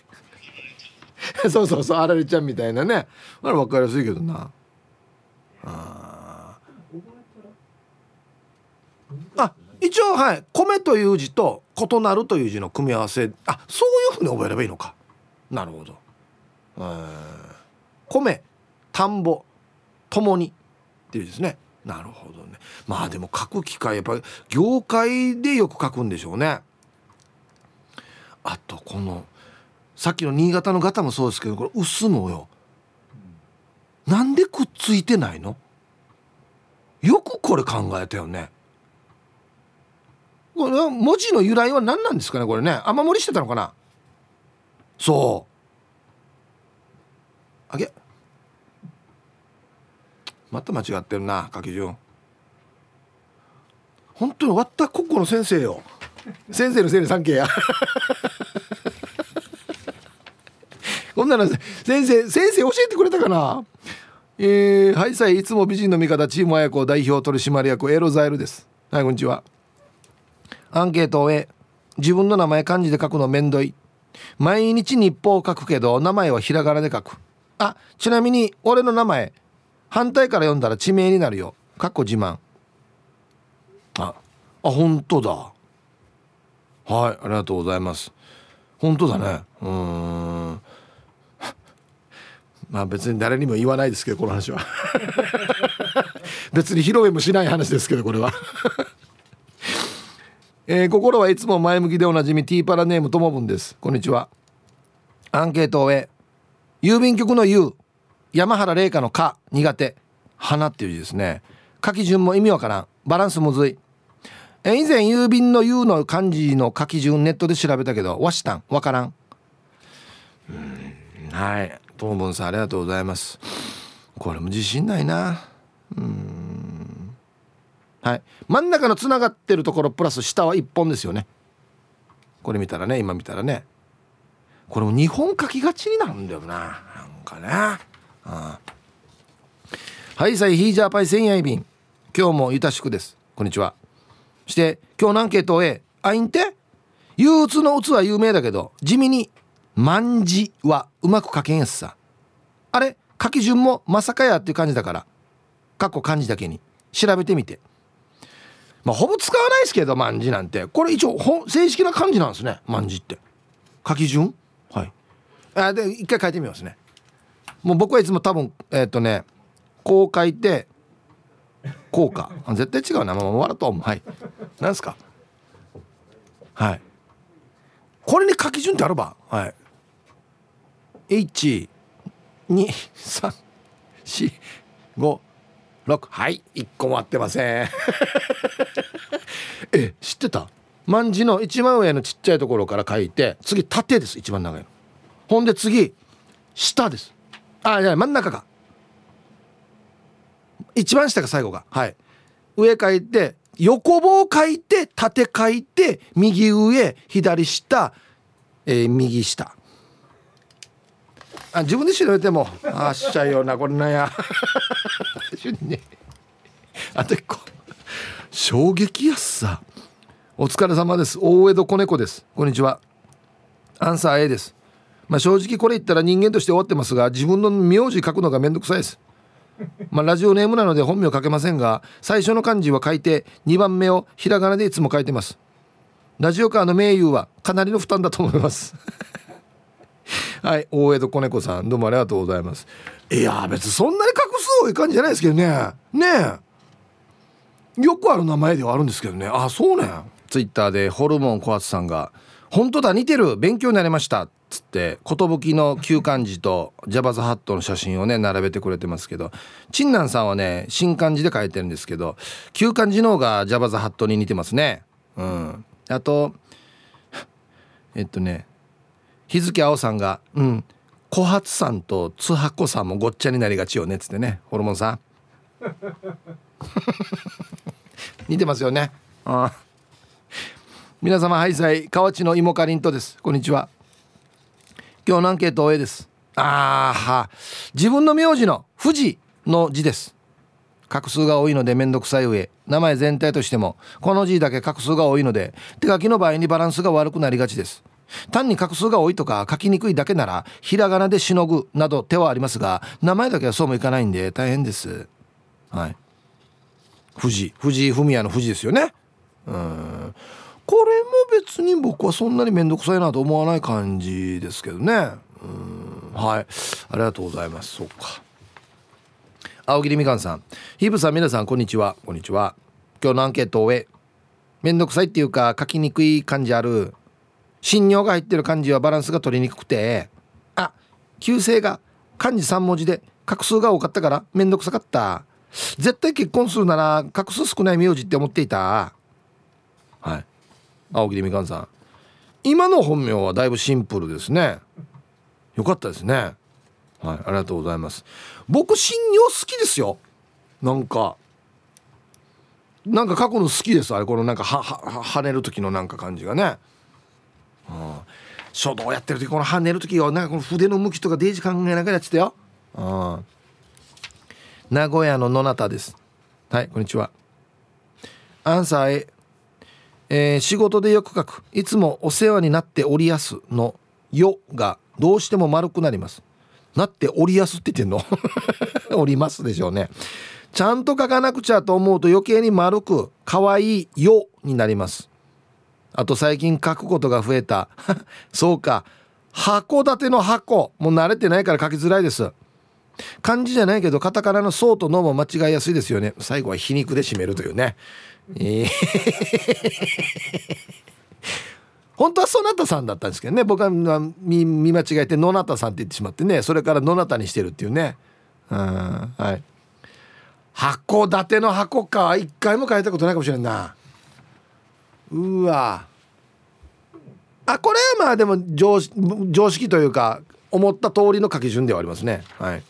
そうそうそうあられちゃんみたいなね。あれ分かりやすいけどな。ああ一応はい。米という字と異なるという字の組み合わせ。あそういうふうに覚えればいいのか。なるほど。米田んぼともにっていうですね。なるほどね。まあでも書く機会やっぱり業界でよく書くんでしょうね。あとこのさっきの新潟の型もそうですけどこれ薄もよ。なんでくっついてないの？よくこれ考えたよね。これ文字の由来は何なんですかねこれね。雨漏りしてたのかな？そう。あげまた間違ってるな書き順本当に終わった国語の先生よ。先生のせいに三景や。こんなの先生先生教えてくれたかな？えー、はいさいいつも美人の味方チーム綾子代表取締役エロザイルです。はいこんにちは。アンケートをえ自分の名前漢字で書くのめんどい。毎日日報を書くけど名前はひらがなで書く。あちなみに俺の名前反対から読んだら地名になるよ。かっこ自慢。ああ本当だ。はいありがとうございます。本当だね。うん。まあ別に誰にも言わないですけどこの話は。別に披露宴もしない話ですけどこれは。えー、心はいつも前向きでおなじみティーパラネームともぶんです。こんにちは。アンケートをへ郵便局の U 山原玲香の「か」苦手「花」っていう字ですね。書き順も意味わからん。バランスむずい。え以前郵便の U の漢字の書き順ネットで調べたけどわしたんわからん。うんはい。ともさんありがとうございます。これも自信ないな。うん。はい。真ん中のつながってるところプラス下は1本ですよね。これ見たらね今見たらね。これも2本書きがちになるんだよな。なんかね。あはいさいヒージャーパイ千夜便今日もゆたしくです。こんにちはして今日のアンケートを A あいんて？憂鬱の鬱は有名だけど地味に万字はうまく書けんやつさ。あれ？書き順もまさかやっていう感じだから。かっこ漢字だけに。調べてみて。まあ、ほぼ使わないですけど万字なんて。これ一応正式な漢字なんですね。万字って。書き順？はい。あで一回書いてみますね。もう僕はいつも多分えっ、ー、とねこう書いてこうか。絶対違うな。まあ笑うと思う。はい。何すか？はい。これに書き順ってあるば？はい。1 2 3 4 5 6はい。1個も合ってません。え知ってた？万字の一番上のちっちゃいところから書いて次縦です。一番長いの。ほんで次下です。あいや真ん中か。一番下が最後が。はい。上書いて横棒書いて縦書いて右上左下、えー、右下。あ自分で調べてもあっしゃいよなこれなんや。あと一個衝撃やっさ。お疲れ様です。大江戸子猫です。こんにちは。アンサー A です。まあ正直これ言ったら人間として終わってますが自分の名字書くのがめんどくさいです。まあ、ラジオネームなので本名書けませんが最初の漢字は書いて2番目をひらがなでいつも書いてます。ラジオカーの名優はかなりの負担だと思います。はい大江戸子猫さんどうもありがとうございます。いや別にそんなに画数多い感じじゃないですけどね。ねえ。よくある名前ではあるんですけどね。あそうね。ツイッターでホルモン小松さんが「本当だ似てる勉強になりました」つって寿の旧漢字とジャバズハットの写真をね並べてくれてますけど陳南さんはね新漢字で書いてるんですけど旧漢字の方がジャバズハットに似てますね。うん。あとえっとね日付青さんが「うん小発さんと津箱さんもごっちゃになりがちよね」っつってねホルモンさん。似てますよね。あ皆様ハイサイ河内の芋かりんとです。こんにちは今日のアンケート A ですあーは自分の名字の富士の字です画数が多いので面倒くさい上名前全体としてもこの字だけ画数が多いので手書きの場合にバランスが悪くなりがちです単に画数が多いとか書きにくいだけならひらがなでしのぐなど手はありますが名前だけはそうもいかないんで大変ですはい藤藤井文也の藤ですよねうんこれも別に僕はそんなに面倒くさいなと思わない感じですけどね。うん。はい。ありがとうございます。そうか。青桐みかんさん。ヒブさん皆さんこんにちは。こんにちは。今日のアンケートを終えめんどくさいっていうか書きにくい感じある。信用が入ってる漢字はバランスが取りにくくて。あ旧姓が漢字3文字で画数が多かったからめんどくさかった。絶対結婚するなら画数少ない名字って思っていた。はい。青木みかんさん。今の本名はだいぶシンプルですね。よかったですね。はいありがとうございます。僕信用好きですよ。なんかなんか書くの好きですあれ。このなんかはは跳ねる時のなんか感じがね。書道やってる時この跳ねる時はなんかこの筆の向きとかデージ考えながらやってたよ。うん。名古屋の野中です。はいこんにちは。アンサー A えー、仕事でよく書く。いつもお世話になっておりやすの「よ」がどうしても丸くなります。なっておりやすって言ってんの？おりますでしょうね。ちゃんと書かなくちゃと思うと余計に丸く可愛いよになります。あと最近書くことが増えた。そうか。函館の箱。もう慣れてないから書きづらいです。漢字じゃないけどカタカナの「そう」と「の」も間違いやすいですよね。最後は皮肉で締めるというね。え ー本当はそなたさんだったんですけどね。僕は見間違えて野中さんって言ってしまってね。それから野中にしてるっていうね。うん。はい。函館の箱か。一回も書いたことないかもしれんな。うわ。あこれはまあでも常常識というか思った通りの書き順ではありますね。はい。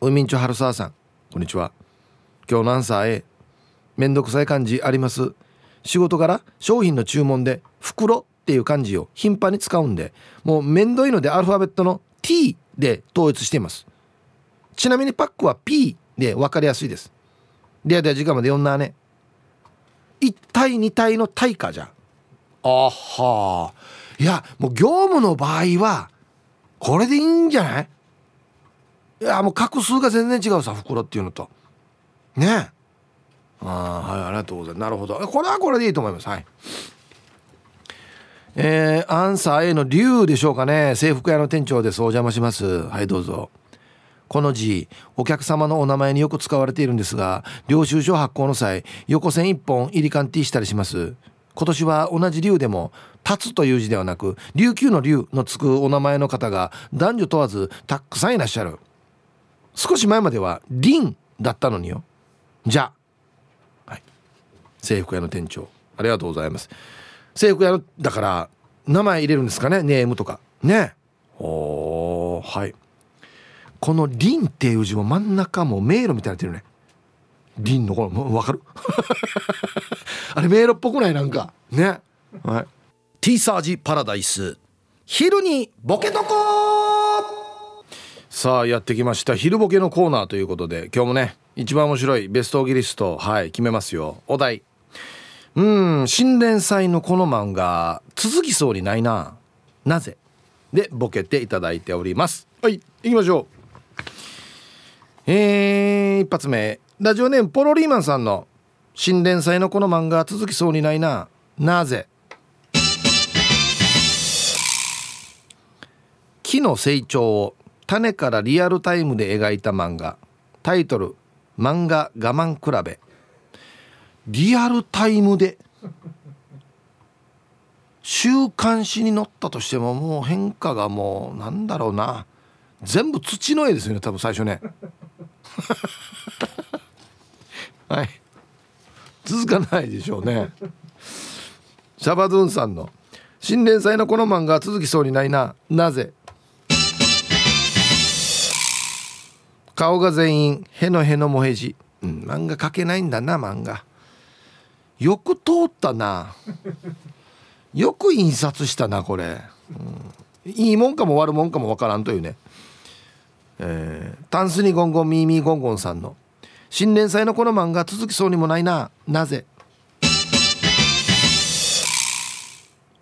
海んちょ春沢さんこんにちは。今日のアンサー A めんどくさい漢字あります。仕事から商品の注文で袋っていう漢字を頻繁に使うんでもうめんどいのでアルファベットの T で統一しています。ちなみにパックは P で分かりやすいです。ではでは時間まで読んだね。1対2対の対価じゃ。あは。いやもう業務の場合はこれでいいんじゃない？いやもう画数が全然違うさ袋っていうのと。ねえ。ああはいありがとうございます。なるほど。これはこれでいいと思います。はい。えー、アンサー A の竜でしょうかね。制服屋の店長ですお邪魔します。はいどうぞ。この字お客様のお名前によく使われているんですが領収書発行の際横線1本入り勘 T したりします。今年は同じ竜でも「立つ」という字ではなく琉球の竜のつくお名前の方が男女問わずたくさんいらっしゃる。少し前までは「凛」だったのによ。じゃ制服屋の店長。ありがとうございます。制服屋のだから名前入れるんですかね？ネームとか。ね。おはい。この「凛」っていう字も真ん中も迷路みたいになってるね。凛のこの分かる？あれ迷路っぽくない？なんか。ね。はい。ティーサージパラダイス。昼にボケとこさあやってきました。昼ボケのコーナーということで今日もね一番面白いベストギリストはい決めますよ。お題うん。新連載のこの漫画続きそうにないな。なぜ？でボケていただいております。はい行きましょう。えー、一発目。ラジオネームポロリーマンさんの新連載のこの漫画続きそうにないな。なぜ？木の成長を種からリアルタイムで描いた漫画。タイトル「漫画我慢比べ」リアルタイムで週刊誌に載ったとしてももう変化がもうなんだろうな。全部土の絵ですよね多分最初ね。はい。続かないでしょうね。シャバドゥンさんの新連載のこの漫画続きそうにないな。なぜ？顔が全員へのへのもへじ、うん、漫画描けないんだな漫画。よく通ったな。よく印刷したなこれ、うん、いいもんかも悪もんかもわからんというね。えー、タンスにゴンゴンミーミーゴンゴンさんの新連載のこの漫画続きそうにもないな。なぜ？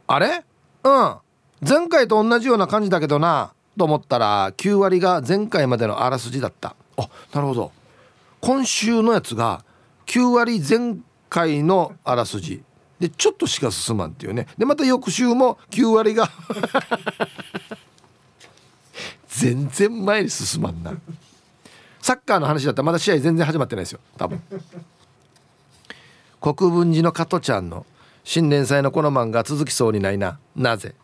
あれ？うん。前回と同じような感じだけどな。と思ったら9割が前回までのあらすじだった。あなるほど。今週のやつが9割前回のあらすじ。でちょっとしか進まんっていうね。でまた翌週も9割が 全然前に進まんな。サッカーの話だったらまだ試合全然始まってないですよ。多分。国分寺の加トちゃんの新年祭のこの漫画続きそうにないな。なぜ？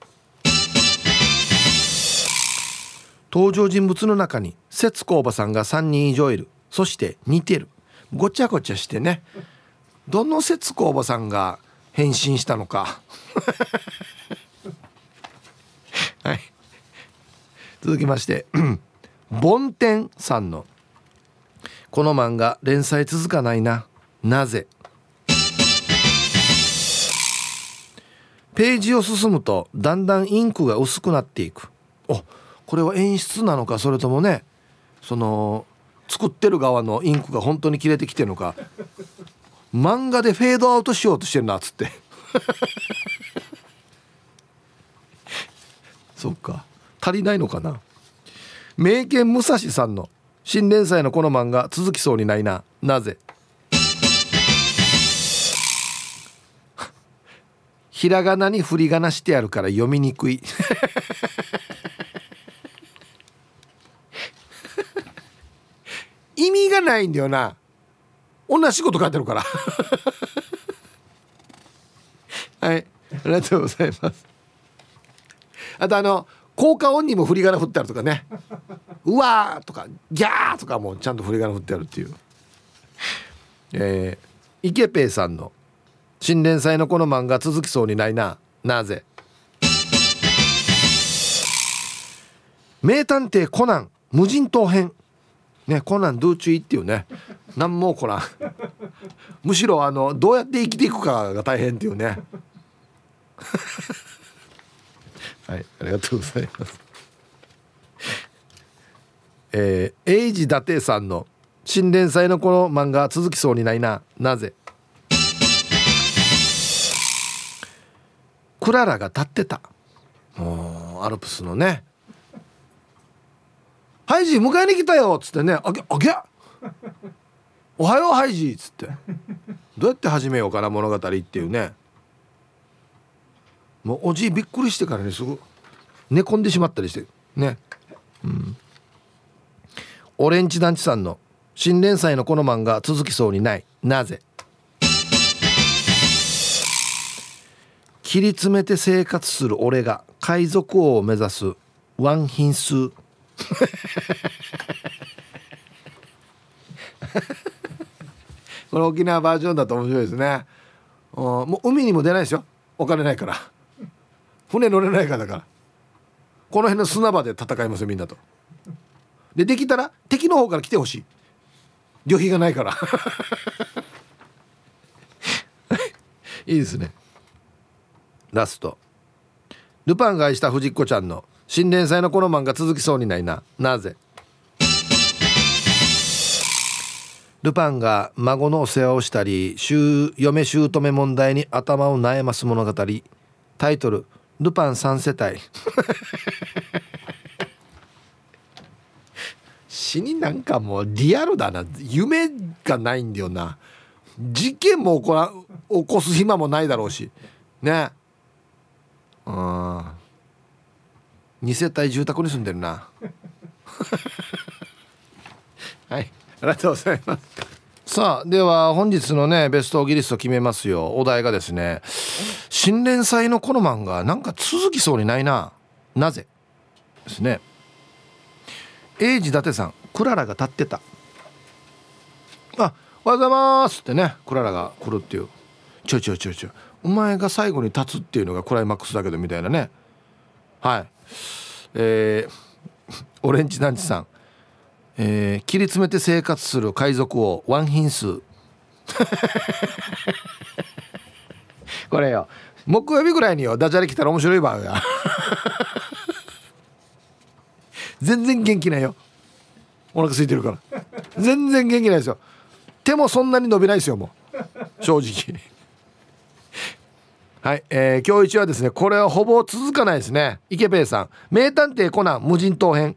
登場人物の中に節子おばさんが3人以上いる。そして似てる。ごちゃごちゃしてね。どの節子おばさんが変身したのか。はい。続きまして ボンテンさんの「この漫画連載続かないな。なぜ?」ページを進むとだんだんインクが薄くなっていく。おこれは演出なのかそれともねその作ってる側のインクが本当に切れてきてるのか漫画でフェードアウトしようとしてるなっつって。そっか。足りないのかな？名犬武蔵さんの新連載のこの漫画続きそうにないな。なぜ？ひらがなに振り仮名してあるから読みにくい。意味がないんだよな同じこと書いてるから。はい。ありがとうございます。あとあの効果音にも振り仮名振ってあるとかね。うわとかギャーとかもちゃんと振り仮名振ってあるっていう。えー、池ペイさんの新連載のこの漫画続きそうにないな。なぜ？名探偵コナン無人島編。ねコナンドゥーチュイっていうね。何もこらん。むしろあのどうやって生きていくかが大変っていうね。はいありがとうございます。えー、エイジ伊達さんの新連載のこの漫画続きそうにないな。なぜ？クララが立ってた。もうアルプスのね「ハイジ迎えに来たよ」っつってね「あげあげ。おはようハイジ」っつって。どうやって始めようかな物語っていうね。もうおじいびっくりしてからねすぐ寝込んでしまったりして。ね。うん。オレンジ団地さんの新連載のこの漫画続きそうにない。なぜ？切り詰めて生活する俺が海賊王を目指すワン品数 これ沖縄バージョンだと面白いですね。もう海にも出ないですよ。お金ないから。船乗れないからだから。この辺の砂場で戦いますよみんなと。でできたら敵の方から来てほしい。旅費がないから。いいですね。ラスト。ルパンが愛した藤子ちゃんの新連載のこの漫画続きそうにないな。なぜ？ルパンが孫のお世話をしたり嫁姑問題に頭を悩ます物語。タイトル「ルパン3世帯」死になんかもうリアルだな。夢がないんだよな。事件も起こら起こす暇もないだろうし。ね。うん2世帯住宅に住んでるな。はいありがとうございます。さあでは本日のねベストギリスト決めますよ。お題がですね新連載のこの漫画なんか続きそうにないな。なぜ？ですね。英治伊達さんクララが立ってた。あおはようございますってねクララが来るっていう。ちょちょちょちょお前が最後に立つっていうのがクライマックスだけどみたいなね。はい。えー、オレンジ団地さん。えー、切り詰めて生活する海賊王ワン品数 これよ。木曜日ぐらいによダジャレ来たら面白い場合や。全然元気ないよ。お腹空いてるから。全然元気ないですよ。手もそんなに伸びないですよもう。正直。はい、えー、今日一はですねこれはほぼ続かないですね。池ペイさん。名探偵コナン無人島編。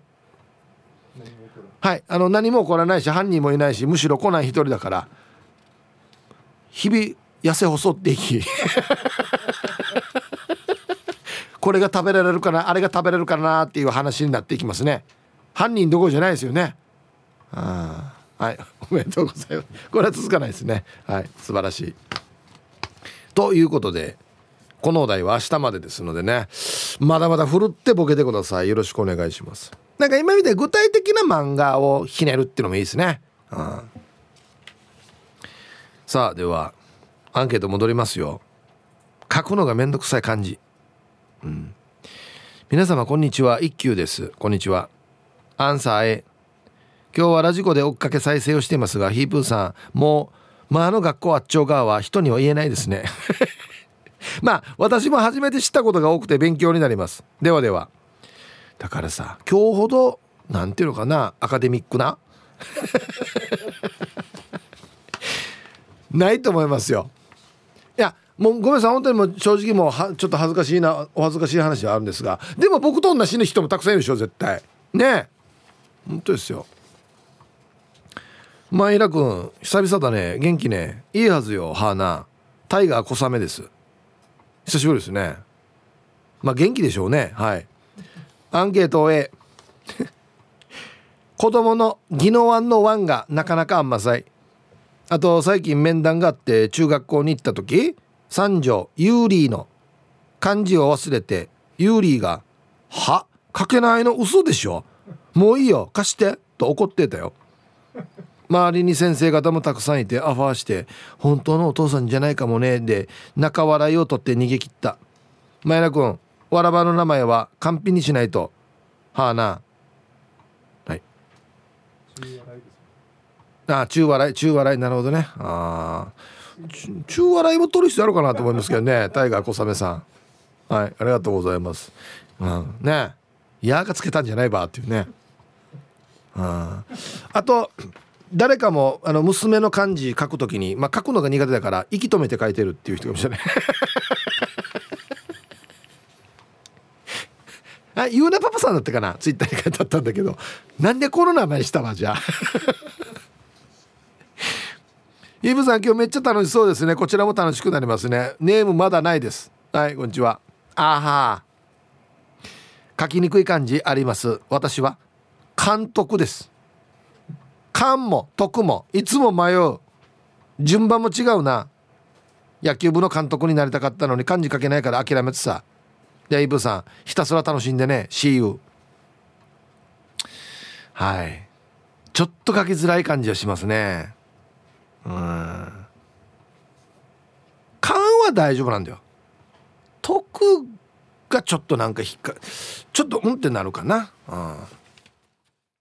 はい。あの何も起こらないし犯人もいないしむしろコナン一人だから日々痩せ細っていき これが食べられるかなあれが食べれるかなっていう話になっていきますね。犯人どころじゃないですよね。あはい。おめでとうございます。これは続かないですね。はい。素晴らしい。ということでこのお題は明日までですのでね。まだまだふるってボケてください。よろしくお願いします。なんか今みたいに具体的な漫画をひねるっていうのもいいですね、うん、さあではアンケート戻りますよ。書くのがめんどくさい感じうん。皆様こんにちは。一休です。こんにちは。アンサー A 今日はラジコで追っかけ再生をしていますがヒープーさんもうまああの学校あっちょ側は人には言えないですね。まあ私も初めて知ったことが多くて勉強になります。ではではだからさ今日ほどなんていうのかなアカデミックな？ないと思いますよ。いやもうごめんなさい本当にもう正直もうはちょっと恥ずかしいなお恥ずかしい話はあるんですがでも僕と同じ人もたくさんいるでしょ絶対。ねえ。本当ですよ。マイラ君久々だね。元気ね。いいはずよはーなタイガー小雨です。久しぶりですね。まあ元気でしょうね。はい。アンケートを A 子供の宜野湾の湾がなかなかあんまさい。あと最近面談があって中学校に行った時三女ユーリーの漢字を忘れてユーリーが「は？書けないの嘘でしょもういいよ貸して」と怒ってたよ。周りに先生方もたくさんいてアファーして「本当のお父さんじゃないかもね」で仲笑いを取って逃げ切った。前田君わらばの名前は完璧にしないと。はあな。はい。ああ中笑い。中笑い。なるほどね。ああ中笑いも取る必要あるかなと思いますけどね。タイガー小雨さん。はい。ありがとうございます。うん。ね。やがつけたんじゃないばっていうね。ああと誰かもあの娘の漢字書くときに、まあ、書くのが苦手だから息止めて書いてるっていう人がいましたね。あゆうなパパさんだったかな？ツイッターに書いてあったんだけど。なんでこの名前したわじゃあ。イブさん今日めっちゃ楽しそうですね。こちらも楽しくなりますね。ネームまだないです。はいこんにちは。あは。書きにくい漢字あります。私は監督です。勘も徳もいつも迷う。順番も違うな。野球部の監督になりたかったのに漢字書けないから諦めてさ。でイブさんひたすら楽しんでね See you はい。ちょっと書きづらい感じはしますね。うん。勘は大丈夫なんだよ。徳がちょっとなんか引っかちょっとうんってなるかな。うん。